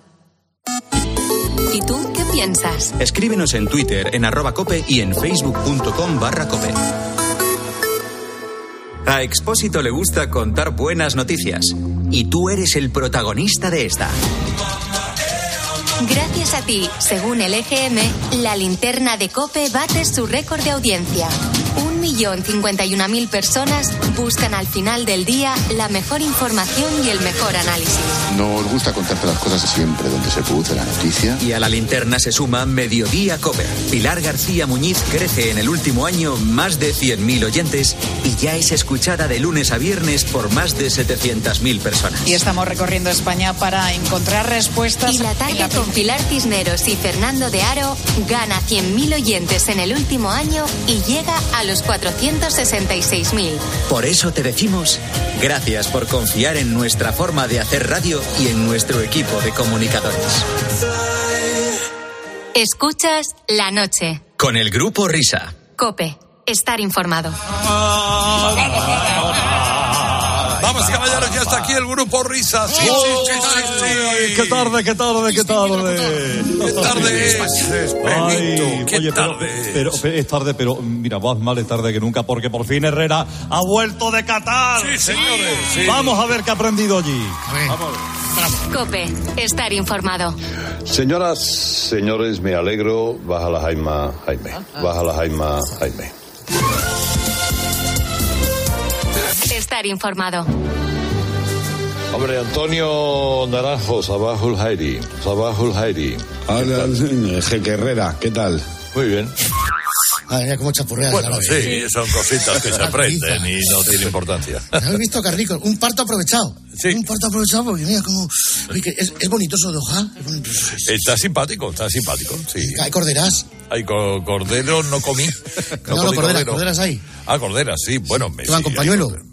¿Y tú qué piensas? Escríbenos en Twitter, en arroba cope y en facebook.com barra cope. A Expósito le gusta contar buenas noticias. Y tú eres el protagonista de esta. Gracias a ti, según el EGM, la linterna de Cope bate su récord de audiencia. Un millón cincuenta y una mil personas buscan al final del día la mejor información y el mejor análisis. Nos gusta contarte las cosas siempre donde se produce la noticia. Y a la linterna se suma Mediodía Cope. Pilar García Muñiz crece en el último año más de 100.000 oyentes y ya es escuchada de lunes a viernes por más de 700.000 personas. Y estamos recorriendo España para encontrar respuestas. Y la tarde con Pilar Cisneros y Fernando de Aro gana 100.000 oyentes en el último año y llega a los 466.000. Por eso te decimos gracias por confiar en nuestra forma de hacer radio y en nuestro equipo de comunicadores. Escuchas la noche. Con el grupo Risa. Cope. Estar informado. Vamos, caballeros, ya está aquí el grupo Risa. Sí, sí, sí, sí, sí. Qué tarde, qué tarde, qué tarde. Qué tarde es, Benito, qué tarde pero, pero es tarde, pero mira, más vale tarde que nunca, porque por fin Herrera ha vuelto de Qatar. Sí, señores. sí. Vamos a ver qué ha aprendido allí. Vamos. Cope. Estar informado. Señoras, señores, me alegro. Baja la Jaima, Jaime. Baja la Jaima, Jaime. Estar informado. Hombre, Antonio Naranjo, Sabahul Hairi. Sabahul Hairi. Hola, Jeque Herrera, ¿qué tal? Muy bien. Madre mía, cómo chapurreas. Bueno, Álvaro. sí, son cositas que se aprenden y no tiene importancia. ¿Habéis visto, Carrico? Un parto aprovechado. Un parto aprovechado porque mira cómo... Es, es bonito eso de hoja. Está simpático, está simpático, sí. Hay corderas. Hay co- cordero, no comí. No, no, comí corderas, cordero. corderas hay. Ah, corderas, sí, bueno. Me, ¿Que van sí, con hay pañuelo? corderas.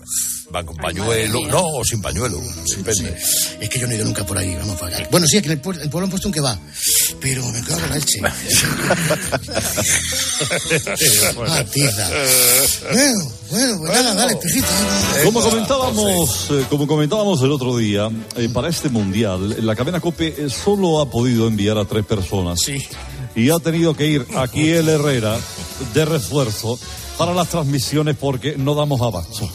Van con pañuelo, no, o sin pañuelo, depende. Es que yo no he ido nunca por ahí, vamos para allá. Bueno, sí, aquí en el, pueblo, el pueblo han puesto un que va. Pero me cago en la leche. ah, tiza. Bueno, bueno, pues nada, dale, pejito. Como comentábamos, eh, como comentábamos el otro día, eh, para este mundial, la cadena Cope eh, solo ha podido enviar a tres personas. Y ha tenido que ir aquí el Herrera de refuerzo para las transmisiones porque no damos abasto.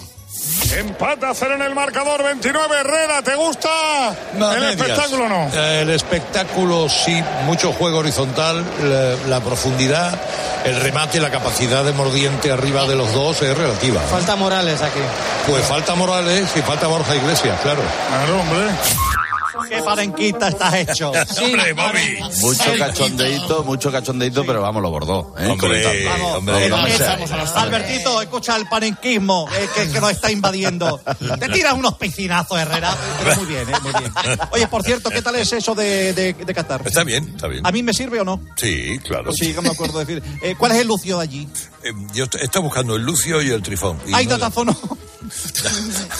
Empata cero en el marcador 29 Herrera, ¿te gusta No, el medias. espectáculo o no? El espectáculo sí, mucho juego horizontal, la, la profundidad, el remate y la capacidad de mordiente arriba de los dos es relativa. Falta Morales aquí. Pues falta Morales y falta Borja Iglesias, claro. Claro, hombre. ¿Qué parenquita estás hecho? Hombre, Bobby. Mucho cachondeito, mucho cachondeito, pero vamos, lo bordó. ¿eh? Hombre, Comentando. hombre. No. Albertito, escucha el panenquismo eh, que, que nos está invadiendo. Te tiras unos piscinazos, Herrera, pero muy bien, eh, muy bien. Oye, por cierto, ¿qué tal es eso de, de, de Qatar? Está bien, está bien. ¿A mí me sirve o no? Sí, claro. Sí, que me acuerdo de decir. Eh, ¿Cuál es el lucio de allí? Eh, Yo est- estoy buscando el Lucio y el Trifón. Y Hay no- datáfono.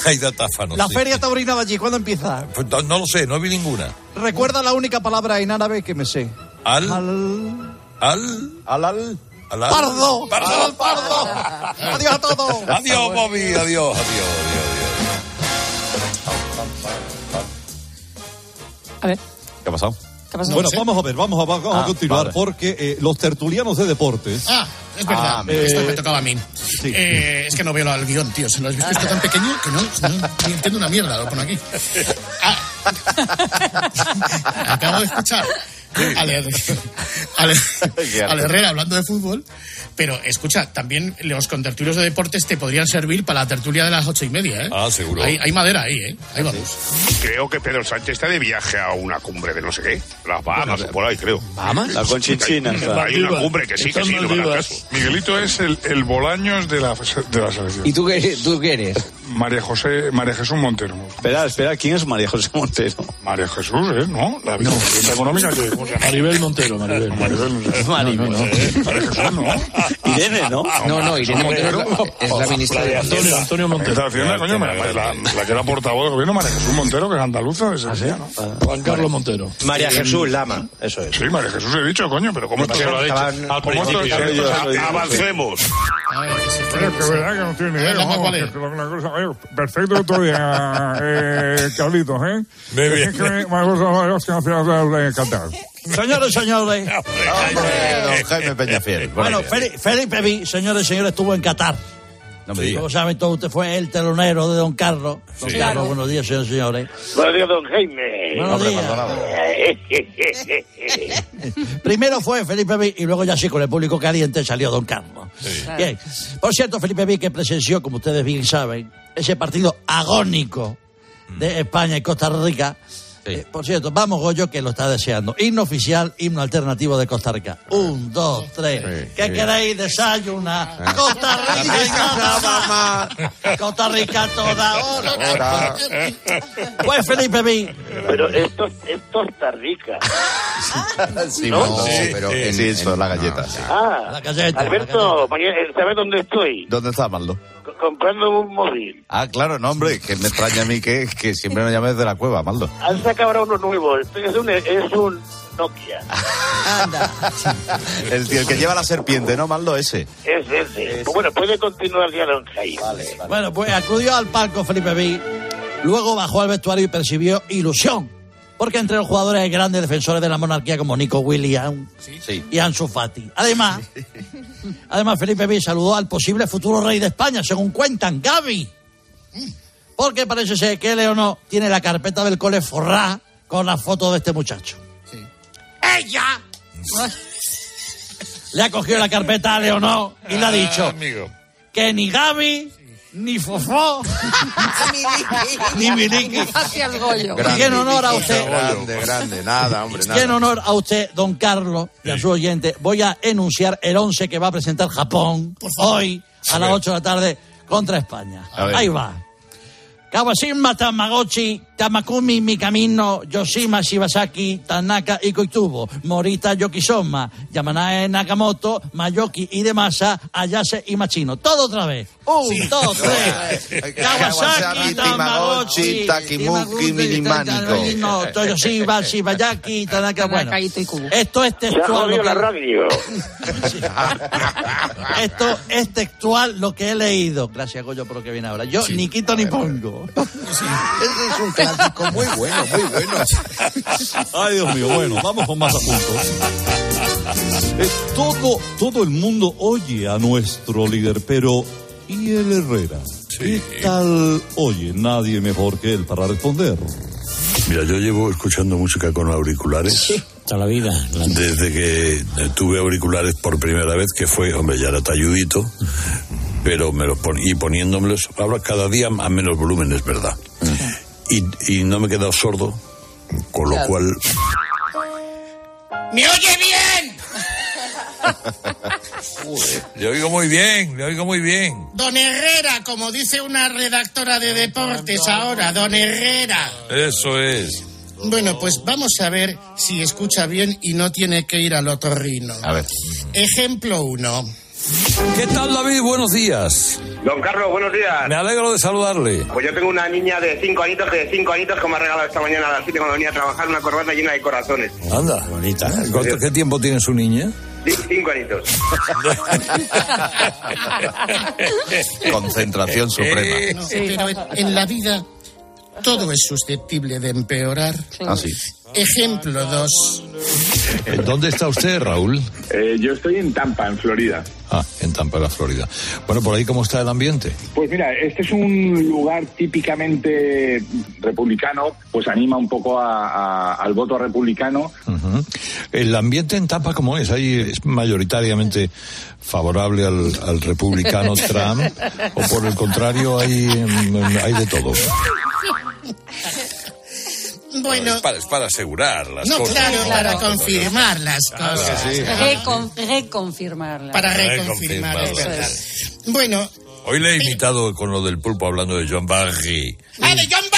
Hay datáfanos. La sí. feria taurina de allí, ¿cuándo empieza? Pues no, no lo sé, no vi ninguna. Recuerda la única palabra en árabe que me sé. Al. Al. Al. Al, al. al- al- ¡Pardo! ¡Pardo! ¡Al pardo! ¡Adiós a todos! Adiós, Bobby. Adiós, adiós, adiós. A ver. ¿Qué ha pasado? Bueno, vamos a ver, vamos a, vamos a Ah, continuar vale. porque eh, los tertulianos de deportes. Ah, es verdad. Ah, esto eh, me tocaba a mí. Eh, es que no veo el guion, tío. ¿Se lo has visto esto tan pequeño que no, no ni entiendo una mierda? Lo pone aquí. Ah. Acabo de escuchar al, Her- al- al Herrera hablando de fútbol. Pero escucha, también los contertulios de deportes te podrían servir para la tertulia de las ocho y media, ¿eh? Ah, seguro. Hay, hay madera ahí, ¿eh? Ahí vamos. Creo que Pedro Sánchez está de viaje a una cumbre de no sé qué. Las Bahamas o por ahí, creo. ¿Bahamas? La Conchichina. Hay una cumbre que sí, que sí, no me caso. Miguelito es el, el Bolaños de la, de la selección. ¿Y tú qué, tú qué eres? María José, María Jesús Montero. Espera, espera, ¿quién es María José Montero? María Jesús, ¿eh? ¿No? La vicepresidenta económica que... ¿cómo se? Maribel Montero, Maribel. Maribel, no. Maribel. María Jesús, ¿no? Irene, ¿no? No, no, Irene Montero es la- es ministra de Antonio, Antonio Está Montero. haciendo, coño, la, que era portavoz del gobierno, María Jesús Montero, que es andaluza, de Sevilla, ¿no? Juan Carlos Montero. María Jesús Lama, eso es. Sí, María Jesús he dicho, coño, pero ¿cómo esto que lo ha dicho ¿Cómo al principio. yo- Avancemos. Se Oye, que verdad que no tiene ni idea. Lama, vamos, ¿cuál que es? es perfecto otro día, eh, Carlitos, ¿eh? Muy bien. Es que me gusta la que hacía de Qatar. Señores, señores. Don Jaime Peñafiel. Bueno, Felipe Vi, señores señores, estuvo en Qatar. No me digas. Como saben todos, usted fue el telonero de Don Carlos. Don Sí. Carlos, buenos días, señores y señores. Buenos días, don Jaime. Buenos Hombre, días. Primero fue Felipe Vi y luego ya sí con el público caliente salió Don Carlos. Bien. Por cierto, Felipe Vi que presenció, como ustedes bien saben, ese partido agónico de España y Costa Rica. Eh, por cierto, vamos Goyo que lo está deseando. Himno oficial, himno alternativo de Costa Rica. Un, dos, tres. Sí, ¿Qué sí. queréis? Desayunar. Costa Rica y nada más. Costa Rica toda hora. Ahora. Pues Felipe Vi. Pero esto es Costa Rica. Sí, ¿No? no, Sí, pero en, Sí, eso, la galleta. sí. Ah, La galleta, Alberto, ¿sabes dónde estoy? ¿Dónde está Maldo? Comprando un móvil. Ah, claro, no, hombre, que me extraña a mí que, que siempre me llames de la cueva, Maldo. Han sacado ahora uno nuevo. Este es un, es un Nokia. Anda. El, el que lleva la serpiente, ¿no, Maldo? Ese. Es ese. Pues bueno, puede continuar ya, don Jaime. Bueno, pues acudió al palco Felipe Vi, luego bajó al vestuario y percibió ilusión. Porque entre los jugadores hay grandes defensores de la monarquía como Nico Williams Sí. y Ansu Fati. Además, además Felipe Vi saludó al posible futuro rey de España, según cuentan Gaby. Porque parece ser que Leonor tiene la carpeta del cole forrá con la foto de este muchacho. ¡Ella! Le ha cogido la carpeta a Leonor y le ha dicho Amigo. que ni Gaby, ni Fofó, ni Miliki. Hacia el Goyo. Y en honor a usted, Grande, grande, nada, hombre, y en honor a usted, don Carlos, y a su oyente, voy a enunciar el 11 que va a presentar Japón hoy a las 8 de la tarde contra España. Ahí va. Kawashima, Tamagotchi, Tamakumi, Mikamino, Yoshima, Shibasaki, Tanaka y Koitubo, Morita, Yokisoma, Yamanae, Nakamoto, Mayoki y Demasa, Ayase y Machino. Todo otra vez. Un, dos, tres. Kawasaki, Tamagotchi, Takimuki, Milimánico. No, Toyoshiba, Shibayaki, Tanaka. Bueno, esto es textual. lo que- esto es textual lo que he leído. Gracias, Goyo, por lo que viene ahora. Yo ni quito ni pongo. Es un muy bueno, muy bueno. Ay, Dios mío, bueno, vamos con más apuntos. Eh, todo, todo el mundo oye a nuestro líder, pero ¿y el Herrera? ¿Qué tal oye? Nadie mejor que él para responder. Mira, yo llevo escuchando música con auriculares. Toda la vida. Desde que eh, tuve auriculares por primera vez, que fue, hombre, ya era talludito, pero me los pon y poniéndomelos, ahora cada día a menos volumen, es verdad. Y, y no me he quedado sordo, con lo Claro. cual ¡Me oye bien! Le oigo muy bien, le oigo muy bien. Don Herrera, como dice una redactora de deportes ahora, don Herrera. Eso es. Bueno, pues vamos a ver si escucha bien y no tiene que ir al otorrino. A ver. Ejemplo 1. ¿Qué tal, David? Buenos días. Don Carlos, buenos días. Me alegro de saludarle. Pues yo tengo una niña de 5 añitos que de 5 añitos que me ha regalado esta mañana a las 7 cuando venía a trabajar una corbata llena de corazones. Anda. Bonita. ¿Cuánto, ¿Qué tiempo tiene su niña? 5 añitos. Concentración suprema. No, Pero en, en la vida todo es susceptible de empeorar. Ah, sí. Ejemplo 2. ¿En ¿Dónde está usted, Raúl? Eh, yo estoy en Tampa, en Florida. Ah, en Tampa, la Florida. Bueno, por ahí, ¿cómo está el ambiente? Pues mira, este es un lugar típicamente republicano, pues anima un poco a- a- al voto republicano. ¿El ambiente en Tampa cómo es? Ahí es mayoritariamente favorable al, al republicano Trump o por el contrario hay, hay de todo. Bueno, Es para, es para asegurar las no, cosas. claro, ¿no? para No, confirmar las Claro cosas. que sí. Recon- reconfirmarla. Para reconfirmar, es Reconfirmarla. verdad. Bueno, Hoy le he imitado con lo del pulpo hablando de John Barry. ¡Ah, de John Barry!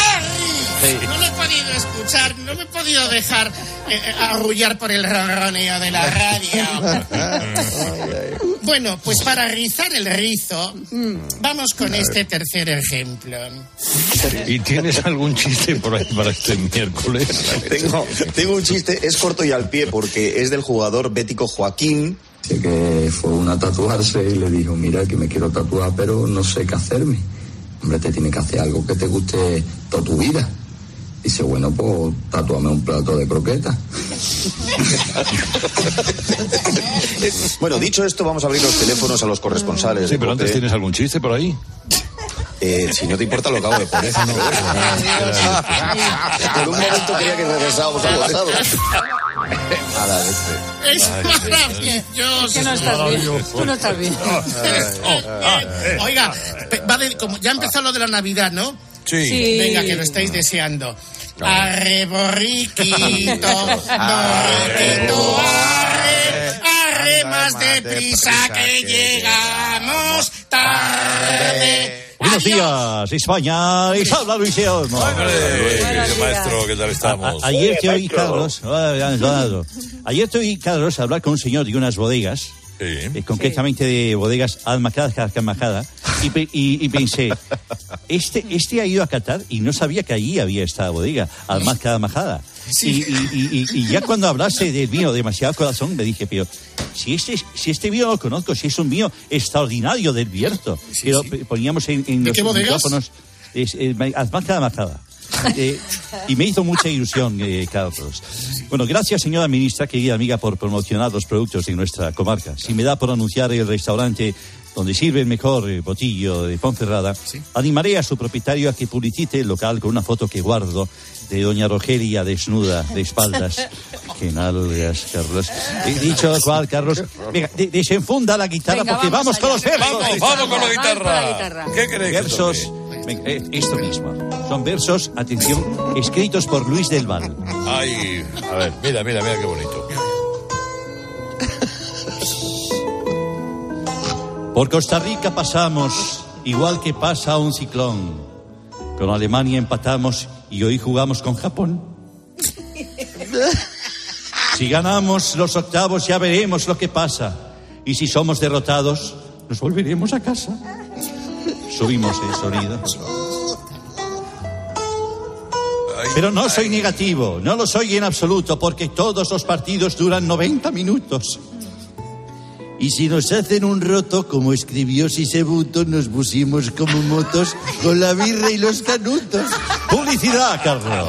No lo he podido escuchar, no me he podido dejar eh, eh, arrullar por el ronroneo de la radio. Bueno, pues para rizar el rizo, vamos con este tercer ejemplo. ¿Y tienes algún chiste por ahí para este miércoles? Tengo, tengo un chiste, es corto y al pie, porque es del jugador bético Joaquín. Que fue una a tatuarse y le dijo, mira que me quiero tatuar, pero no sé qué hacerme. Hombre, te tiene que hacer algo que te guste toda tu vida. Dice, bueno, pues tatúame un plato de croqueta. Bueno, dicho esto, vamos a abrir los teléfonos a los corresponsales. Sí, pero antes tienes algún chiste por ahí. Eh, si no te importa, lo acabo de poner. Por un momento creía que regresábamos al pasado. A la leche. Es maravilloso. Que no estás bien. Tú no estás bien. Oiga, va de- como ya empezó lo de la Navidad, ¿no? Sí. Sí. Venga, que lo estáis deseando. Arre, borriquito, borriquito, arre, arre más deprisa que llegamos tarde. Buenos días, España. Y habla Luis León. Querido maestro, ¿qué tal estamos? A- ayer te oí, Carlos. ah, Ayer te oí, Carlos, hablar con un señor de unas bodegas. Eh, concretamente de bodegas Almacada, Carcamajada. Y, pe- y, y pensé, este, este ha ido a Qatar y no sabía que allí había esta bodega, Almacada, Majada. Y, y- y- y- y ya cuando hablase del vino demasiado corazón, me dije, pero si este, si este vino lo conozco, si es un vino extraordinario del Bierzo, que lo poníamos en, en ¿De los qué bodegas? micrófonos, es, eh, Almacada, Majada. Eh, y me hizo mucha ilusión, eh, Carlos. Bueno, gracias, señora ministra, querida amiga, por promocionar los productos de nuestra comarca. Si me da por anunciar el restaurante donde sirve el mejor eh, botillo de Ponferrada, animaré a su propietario a que publicite el local con una foto que guardo de doña Rogelia desnuda de espaldas. Qué nalgas, Carlos. He dicho lo cual, Carlos. Venga, de- desenfunda la guitarra Venga, porque vamos, vamos con los versos. Vamos, vamos con la guitarra. la guitarra. ¿Qué que Versos. Venga, eh, esto mismo. Son versos, atención, escritos por Luis del Val. Ay, a ver, mira, mira, mira qué bonito. Por Costa Rica pasamos, igual que pasa un ciclón. Con Alemania empatamos y hoy jugamos con Japón. Si ganamos los octavos ya veremos lo que pasa. Y si somos derrotados, nos volveremos a casa. Subimos el sonido. Pero no soy negativo, no lo soy en absoluto, porque todos los partidos duran 90 minutos. Y si nos hacen un roto, como escribió Sisebuto, nos pusimos como motos con la birra y los canutos. Publicidad, Carlos.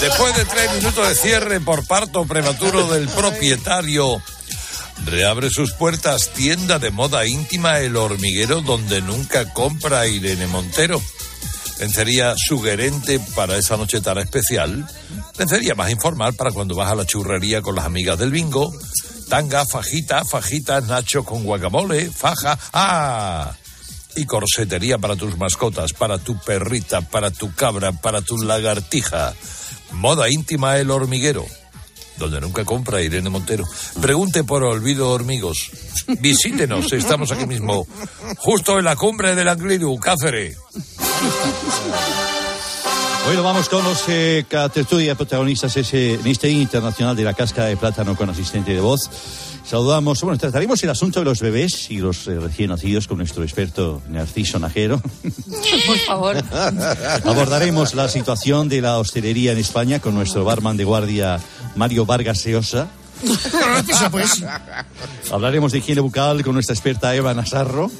Después de tres minutos de cierre por parto prematuro del propietario, reabre sus puertas tienda de moda íntima El Hormiguero, donde nunca compra Irene Montero. Lencería sugerente para esa noche tan especial. Lencería más informal para cuando vas a la churrería con las amigas del bingo. Tanga, fajita, fajita, nacho con guacamole, faja. ¡Ah! Y corsetería para tus mascotas, para tu perrita, para tu cabra, para tu lagartija. Moda íntima El Hormiguero, donde nunca compra Irene Montero. Pregunte por Olvido Hormigos. Visítenos, estamos aquí mismo, justo en la cumbre del Angliru, Cáceres. Bueno, vamos con los eh, tertulia protagonistas ese, en este internacional de la casca de plátano con asistente de voz. Saludamos, bueno, trataremos el asunto de los bebés y los eh, recién nacidos con nuestro experto Narciso Najero. Por favor. Abordaremos la situación de la hostelería en España con nuestro barman de guardia Mario Vargas Seosa. Pues. Hablaremos de higiene bucal con nuestra experta Eva Nazarro.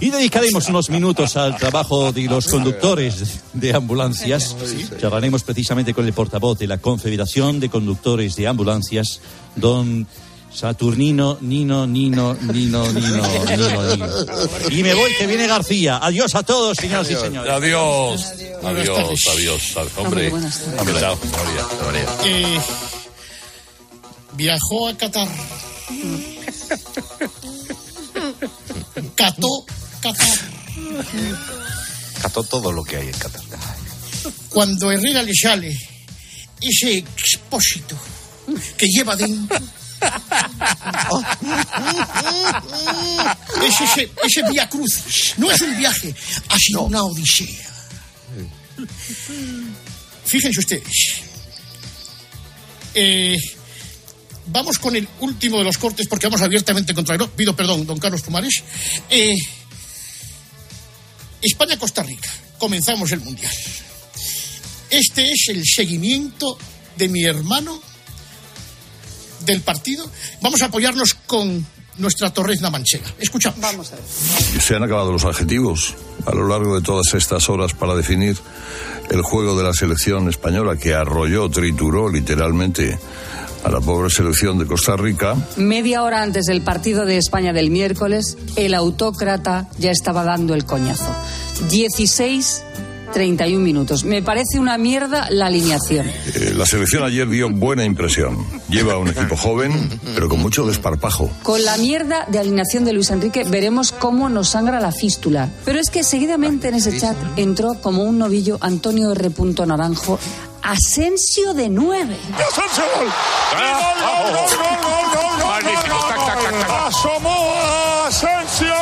Y dedicaremos unos minutos al trabajo de los conductores de ambulancias. Charlaremos precisamente con el portavoz de la Confederación de Conductores de Ambulancias, don Saturnino, Nino, Nino, Nino, Nino, Nino, Nino. Y me voy, que viene García. Adiós a todos, señoras y señores. Adiós. Adiós, adiós. Hombre, buenas tardes. hombre, chao. María, María. Eh, viajó a Qatar. Cató Qatar. Cató todo lo que hay en Qatar. Cuando Herrera le sale ese expósito que lleva dentro. Es ese, ese vía cruz. No es un viaje, ha sido una odisea. Fíjense ustedes. Eh, vamos con el último de los cortes porque vamos abiertamente contra el. Pido perdón, don Carlos Pumares. Eh, España-Costa Rica. Comenzamos el mundial. Este es el seguimiento de mi hermano del partido. Vamos a apoyarnos con nuestra torrezna manchega. Escuchamos. Vamos a ver. Se han acabado los adjetivos a lo largo de todas estas horas para definir el juego de la selección española que arrolló, trituró literalmente a la pobre selección de Costa Rica. Media hora antes del partido de España del miércoles, el autócrata ya estaba dando el coñazo. 16, 31 minutos. Me parece una mierda la alineación. Eh, la selección ayer dio buena impresión. Lleva un equipo joven, pero con mucho desparpajo. Con la mierda de alineación de Luis Enrique veremos cómo nos sangra la fístula. Pero es que seguidamente en ese chat entró como un novillo Antonio R. Naranjo, Asensio de 9. ¡Asensio! ¡Gol! ¡Gol, gol, gol, gol, gol! ¡Asomó Asensio!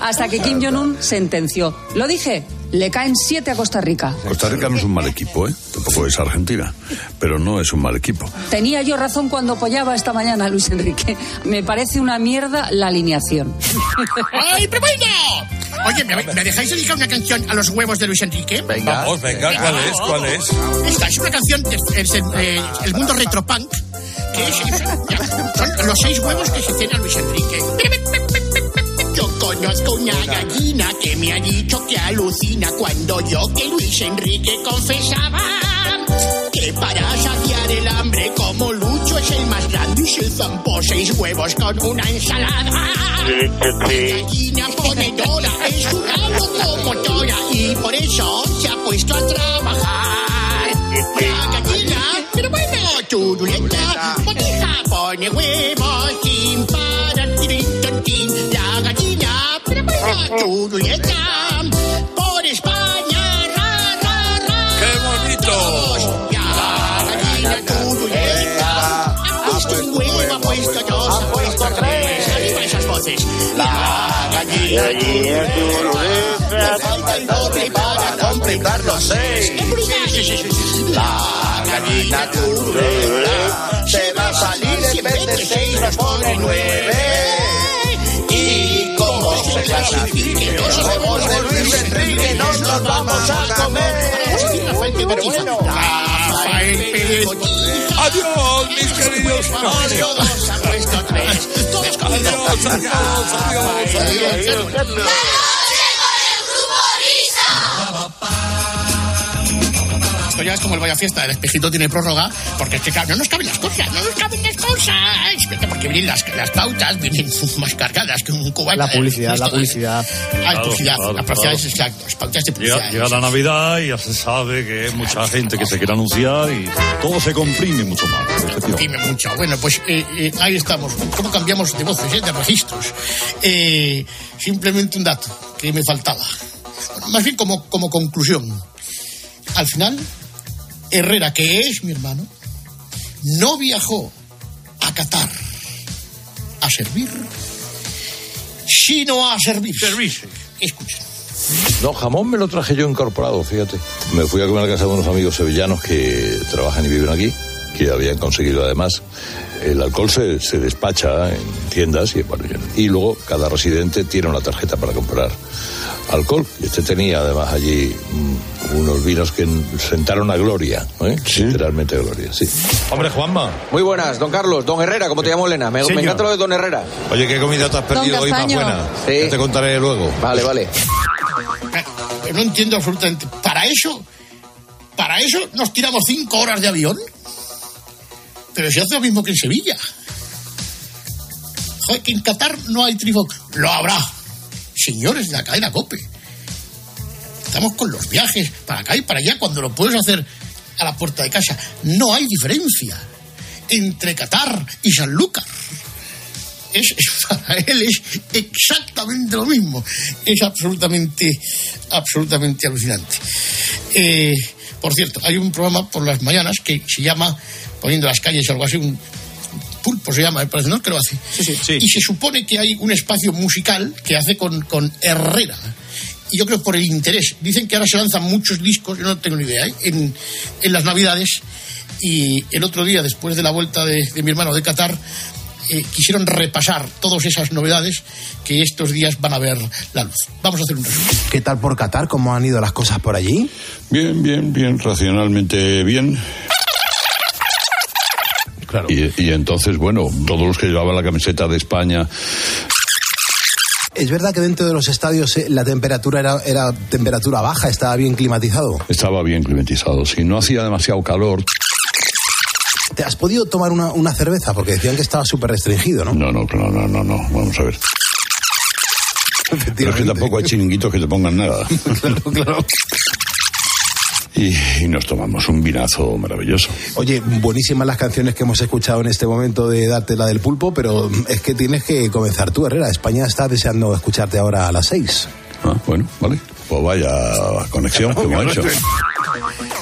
Hasta que Kim Jong-un sentenció. Lo dije, le caen siete a Costa Rica. Costa Rica no es un mal equipo, ¿eh? Tampoco es Argentina, pero no es un mal equipo. Tenía yo razón cuando apoyaba esta mañana a Luis Enrique. Me parece una mierda la alineación. ¡Ay, pero bueno! Oye, ¿me, me dejáis dedicar una canción a los huevos de Luis Enrique? Vamos, venga, ¿cuál es? ¿Cuál es? Esta es una canción del eh, el mundo retropunk, que es, son los seis huevos que se cena Luis Enrique. Yo conozco una gallina que me ha dicho que alucina cuando yo que Luis Enrique confesaba que para saciar el hambre como Lucho es el más grande y se zampó seis huevos con una ensalada. La gallina ponedora es su rabo como tora y por eso se ha puesto a trabajar. La gallina, pero bueno, turulenta, botija, pone huevos sin parar. La gallina, pero bueno, turulenta, puesto dos, ha puesto tres. Arriba esas voces. La gallina. turulenta, falta el doble para completar los seis. La gallina turulenta se va a salir en vez de seis nos pone nueve. Y como se clasifique los huevos de Luis Enrique nos los vamos a comer. Pero bueno, Rafael Pérez Adiós, mis queridos. Adiós, dos han puesto tres. Todos comiendo. Adiós, adiós, adiós, adiós. Ya es como el Vaya Fiesta, el espejito tiene prórroga, porque es que claro, no nos caben las cosas, no nos caben las cosas. Porque vienen las, las pautas, vienen más cargadas que un cubano. La publicidad, la Esto- publicidad. Ah, Claro, publicidad, la publicidad es exacto, las pautas de Llega, publicidad. llega la Navidad y ya se sabe que hay mucha gente que se quiere anunciar y todo se comprime mucho más. efectivamente. Dime mucho. Bueno, pues eh, eh, ahí estamos. ¿Cómo cambiamos de voces, eh, de registros? Eh, simplemente un dato que me faltaba. Bueno, más bien como, como conclusión. Al final, Herrera, que es mi hermano, no viajó a Qatar a servir, sino a servir. Servirse. Escuchen. No, jamón me lo traje yo incorporado, fíjate. Me fui a comer a casa de unos amigos sevillanos que trabajan y viven aquí, que habían conseguido además. El alcohol se, se despacha en tiendas y, bueno, y luego cada residente tiene una tarjeta para comprar alcohol. Y este tenía además allí mm, uno unos vinos que sentaron a gloria, ¿eh? literalmente gloria, sí. Hombre, Juanma. Muy buenas, don Carlos, don Herrera, como te llamo Elena. Me, me encanta lo de don Herrera. Oye, ¿qué comida te has perdido hoy más buena? Sí. Ya te contaré luego. Vale, vale. No entiendo absolutamente. ¿Para eso? ¿Para eso nos tiramos cinco horas de avión? Pero se hace lo mismo que en Sevilla. Joder, que en Qatar no hay trifón. Lo habrá. Señores de la cadena COPE. Estamos con los viajes para acá y para allá cuando lo puedes hacer a la puerta de casa. No hay diferencia entre Qatar y Sanlúcar. Es, para él es exactamente lo mismo. Es absolutamente, absolutamente alucinante. Eh, por cierto, hay un programa por las mañanas que se llama Poniendo las calles o algo así, pulpo se llama, me parece, ¿no? Que lo hace. Y se supone que hay un espacio musical que hace con, con Herrera. Y yo creo por el interés. Dicen que ahora se lanzan muchos discos, yo no tengo ni idea, ¿eh? en, en las Navidades. Y el otro día, después de la vuelta de, de mi hermano de Qatar, eh, quisieron repasar todas esas novedades que estos días van a ver la luz. Vamos a hacer un resumen. ¿Qué tal por Qatar? ¿Cómo han ido las cosas por allí? Bien, bien, bien, racionalmente bien. Y, y entonces, bueno, todos los que llevaban la camiseta de España, Es verdad que dentro de los estadios eh, la temperatura era, era temperatura baja, estaba bien climatizado. estaba bien climatizado. Si no hacía demasiado calor, ¿Te has podido tomar una, una cerveza? Porque decían que estaba súper restringido, ¿no? No, no, no, no, no, no. Vamos a ver. Pero es que tampoco hay chiringuitos que te pongan nada. Y, y nos tomamos un vinazo maravilloso. Oye, buenísimas las canciones que hemos escuchado en este momento de Darte la del pulpo, pero es que tienes que comenzar tú, Herrera. España está deseando escucharte ahora a las seis. Ah, bueno, vale. Pues vaya conexión que hemos hecho.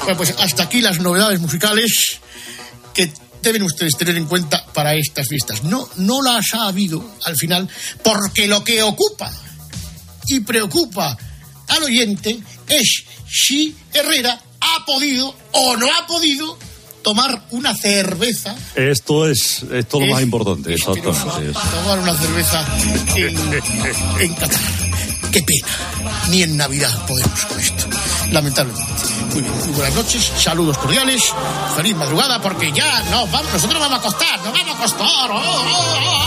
Bueno, pues hasta aquí las novedades musicales que deben ustedes tener en cuenta para estas fiestas. No, no las ha habido al final, porque lo que ocupa y preocupa al oyente es si Herrera ha podido o no ha podido tomar una cerveza, Esto es, esto es lo Es más importante, exactamente. tomar una cerveza en, en Qatar. Qué pena, ni en Navidad podemos con esto, lamentablemente. Muy bien, muy buenas noches, saludos cordiales, feliz madrugada, porque ya nos vamos, nosotros vamos a acostar, nos vamos a acostar. ¡Oh, oh,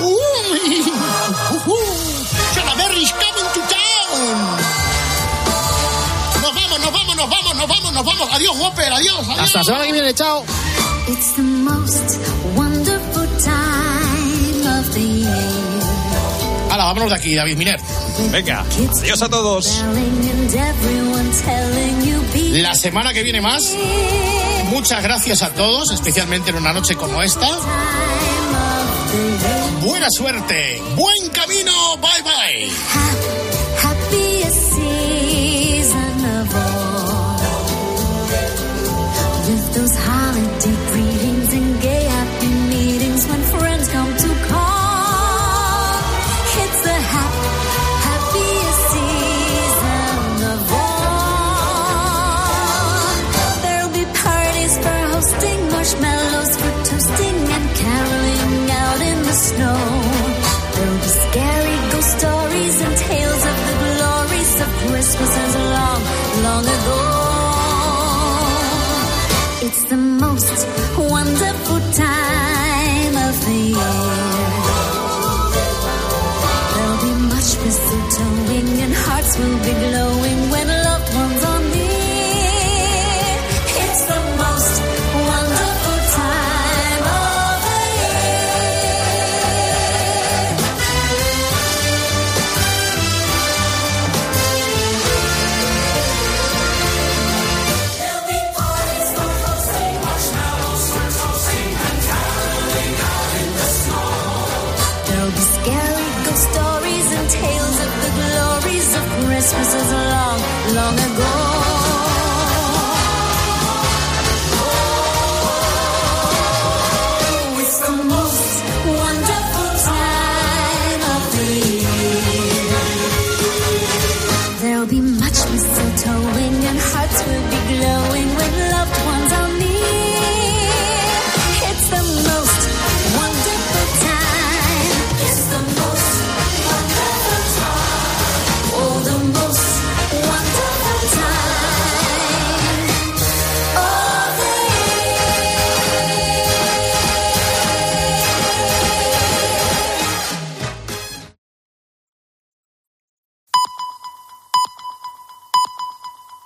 oh! ¡Uy! ¡Ujú! Salaberry's coming to town. Nos vamos, nos vamos, nos vamos, nos vamos, nos vamos. Adiós, Whopper, adiós, adiós. Hasta la semana que viene, chao. It's the most wonderful time of the year. Hala, vámonos de aquí, David Miner. Venga, adiós a todos. La semana que viene más. Muchas gracias a todos, especialmente en una noche como esta. Buena suerte, buen camino, bye bye.